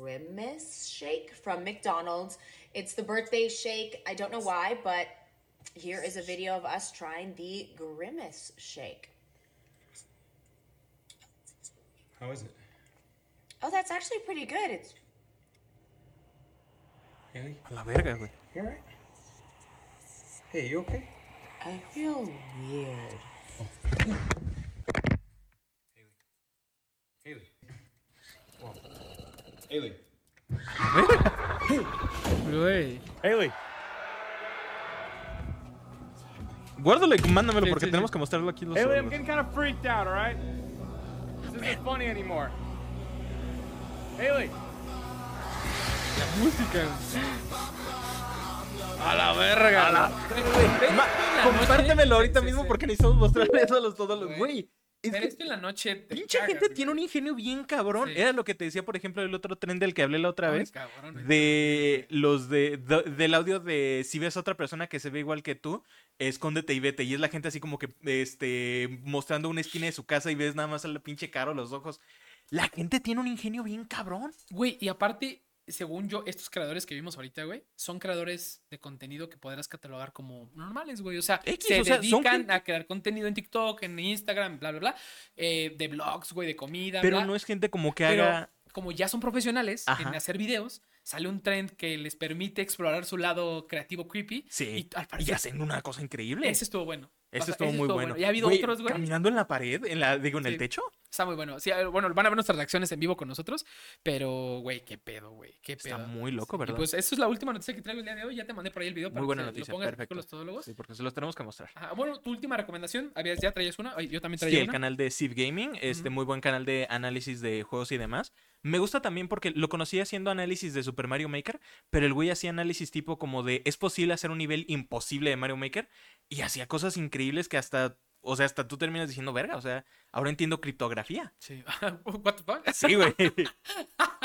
Grimace shake from McDonald's. It's the birthday shake. I don't know why, but here is a video of us trying the Grimace shake. How is it? Oh, that's actually pretty good. It's Haley? A la verga, güey. You alright? Hey, you okay? I feel weird. Haley. Whoa. Haley. Güey. Haley. Guárdalo y mándamelo Sí, porque sí, tenemos sí. que mostrarlo aquí los Haley, I'm getting kind of freaked out, alright? This isn't funny anymore. Haley. Música. A la verga. Ma- compártemelo ahorita mismo porque necesitamos mostrarle eso a los todos los. Güey. Es Pero que esto en la noche. te pinche cagas, gente güey. tiene un ingenio bien cabrón. Sí. Era lo que te decía, por ejemplo, el otro tren del que hablé la otra Ay, vez. cabrón. De los de, de- del audio de si ves a otra persona que se ve igual que tú, escóndete y vete. Y es la gente así como que este mostrando una esquina de su casa y ves nada más al pinche caro los ojos. La gente tiene un ingenio bien cabrón. Güey, y aparte, según yo, estos creadores que vimos ahorita, güey, son creadores de contenido que podrás catalogar como normales, güey. O sea, X, se o sea, dedican a crear contenido en TikTok, en Instagram, bla, bla, bla, eh, de blogs, güey, de comida, Pero bla. no es gente como que Pero haga. como ya son profesionales en hacer videos, sale un trend que les permite explorar su lado creativo creepy. Sí. Y al Y parecer, hacen una cosa increíble. ese estuvo bueno. O Eso sea, estuvo ese muy bueno. Y ha habido Güey, otros, güey. Caminando en la pared, en la, digo, en el techo. Está muy bueno. Sí, bueno, van a ver nuestras reacciones en vivo con nosotros, pero, güey, qué pedo, güey, qué pedo. Está muy loco, Y ¿verdad? pues eso es la última noticia que traigo el día de hoy. Ya te mandé por ahí el video para muy buena que noticia, lo pongas perfecto. con los todólogos. Sí, porque se los tenemos que mostrar. Ajá, bueno, tu última recomendación, habías ya traías una, Ay, yo también Sí, traía el una. canal de Civ Gaming, este muy buen canal de análisis de juegos y demás. Me gusta también porque lo conocí haciendo análisis de Super Mario Maker, pero el güey hacía análisis tipo como de es posible hacer un nivel imposible de Mario Maker y hacía cosas increíbles que hasta, o sea, hasta tú terminas diciendo, verga, o sea, ahora entiendo criptografía. Sí. What the fuck? Sí, güey.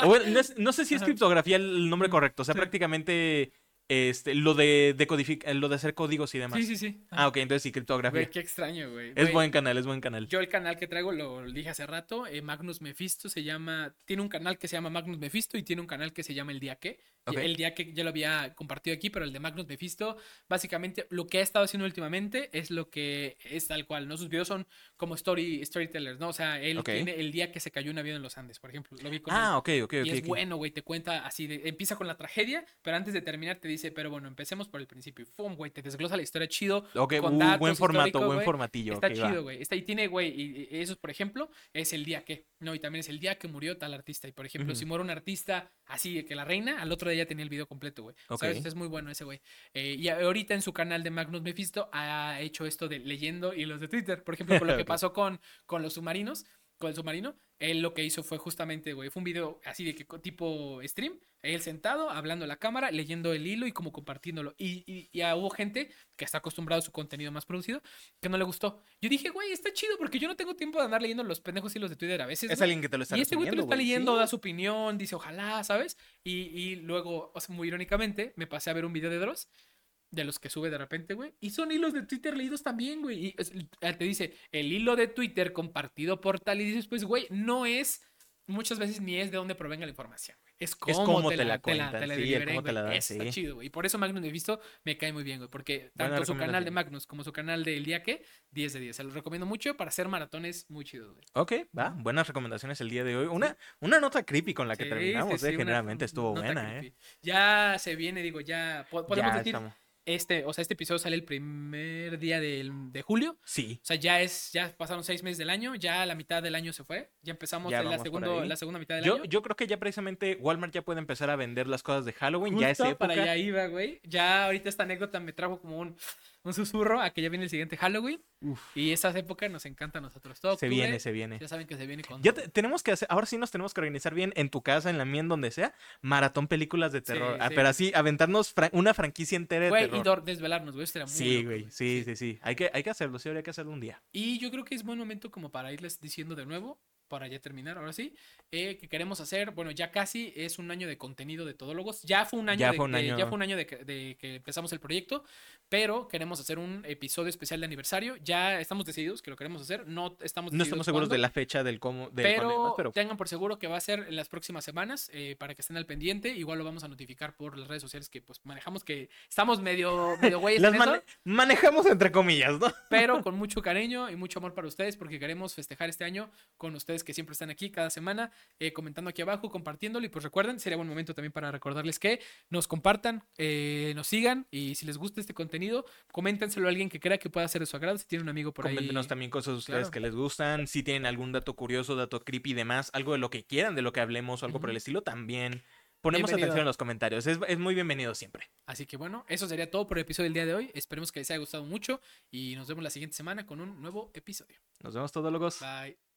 Bueno, no, sé si es criptografía el nombre Mm, correcto, o sea, sí. prácticamente este, lo de decodific- lo de hacer códigos y demás. Sí, sí, sí. Ah, ok, entonces sí, criptografía. Güey, qué extraño, güey. Es Güey, buen canal, es buen canal. Yo el canal que traigo, lo dije hace rato, eh, Magnus Mephisto se llama, tiene un canal que se llama Magnus Mephisto y tiene un canal que se llama El Día Que. El Día Que ya lo había compartido aquí, pero el de Magnus Mephisto, básicamente lo que ha estado haciendo últimamente es lo que es tal cual, ¿no? Sus videos son como story, storytellers, ¿no? O sea, él tiene el día que se cayó un avión en los Andes, por ejemplo. Lo vi con él. Ah, ok, ok, ok. Y es ok. bueno, güey, te cuenta así, de, empieza con la tragedia, pero antes de terminar te dice, pero bueno, empecemos por el principio. Y ¡fum, güey! Te desglosa la historia chido. Ok, con uh, datos buen formato, buen güey. formatillo. Está ok, va. chido, güey. Está, y tiene, güey, y, y eso, por ejemplo, es el día que, ¿no? Y también es el día que murió tal artista. Y, por ejemplo, Ujú. si muere un artista así de que la reina, al otro día ya tenía el video completo, güey. Ok. ¿Sabes? Es muy bueno ese, güey. Eh, y ahorita en su canal de Magnus Mephisto ha hecho esto de leyendo hilos de Twitter. Por ejemplo, con lo que pasó con, con los submarinos, con el submarino, él lo que hizo fue justamente, güey, fue un video así de que tipo stream, él sentado, hablando a la cámara, leyendo el hilo y como compartiéndolo. Y, y, y, ah, hubo gente que está acostumbrado a su contenido más producido que no le gustó. Yo dije, güey, está chido porque yo no tengo tiempo de andar leyendo los pendejos hilos de Twitter a veces. Es güey. alguien que te lo está Y este güey te lo está leyendo, da su opinión, dice ojalá, ¿sabes? Y, y luego, o sea, muy irónicamente, me pasé a ver un video de Dross, de los que sube de repente, güey. Y son hilos de Twitter leídos también, güey. Y eh, te dice, el hilo de Twitter compartido por tal. Y dices, pues, güey, no es, muchas veces ni es de dónde provenga la información. Es cómo, cómo te, te la, la te la, cuentan, te la sí, te la dan, Está sí. chido, güey. Y por eso Magnus Mephisto me cae muy bien, güey. Porque tanto su canal de. Magnus como su canal de El Día Que, 10 de 10. Se los recomiendo mucho para hacer maratones muy chidos, güey. Ok, va. Buenas recomendaciones el día de hoy. Una, una nota creepy con la que Sí, terminamos, eh. Generalmente estuvo buena, eh. Ya se viene, digo, ya po- podemos Ya decir estamos. Este, o sea, este episodio sale el primer día del- de julio. Sí. O sea, ya es, ya pasaron seis meses del año, ya la mitad del año se fue, ya empezamos Ya en la, segundo, la segunda mitad del Yo, año. yo creo que ya precisamente Walmart ya puede empezar a vender las cosas de Halloween. ya es época. para allá iba, güey. Ya ahorita esta anécdota me trajo como un, un susurro a que ya viene el siguiente Halloween. Y esas épocas nos encanta a nosotros. Todo Se octubre, viene, se viene. Ya saben que se viene con. Ya te- tenemos que hacer, ahora sí nos tenemos que organizar bien en tu casa, en la mía, en donde sea, maratón películas de Sí, terror. Ah, sí. Pero así, aventarnos una franquicia entera de Güey, y terror. dor- desvelarnos, güey. esto era muy Sí, güey, sí, sí, sí. Hay que, hay que hacerlo, sí, habría que hacerlo un día. Y yo creo que es buen momento como para irles diciendo de nuevo, para ya terminar, ahora sí, eh, que queremos hacer, bueno, ya casi es un año de contenido de Todólogos. Ya fue un año, Ya de, fue un de- año. ya fue un año de, que, de que empezamos el proyecto, pero queremos hacer un episodio especial de aniversario. Ya estamos decididos que lo queremos hacer, no estamos No estamos seguros cuándo, de la fecha del cómo, del pero, tengan por seguro que va a ser en las próximas semanas eh, para que estén al pendiente. Igual lo vamos a notificar por las redes sociales que pues manejamos que estamos medio, medio güeyes las en eso, mane- manejamos entre comillas, ¿no? pero con mucho cariño y mucho amor para ustedes porque queremos festejar este año con ustedes que siempre están aquí cada semana eh, comentando aquí abajo, compartiéndolo y pues recuerden, sería buen momento también para recordarles que nos compartan, eh, nos sigan y si les gusta este contenido, coméntenselo a alguien que crea que pueda ser de su agrado, si tiene un amigo por ahí. Coméntenos también cosas ustedes Claro. que les gustan, si tienen algún dato curioso, dato creepy y demás, algo de lo que quieran, de lo que hablemos o algo por el estilo, también ponemos Bienvenido. atención en los comentarios. Es, es muy bienvenido siempre. Así que bueno, eso sería todo por el episodio del día de hoy. Esperemos que les haya gustado mucho y nos vemos la siguiente semana con un nuevo episodio. Nos vemos todos, locos. Bye.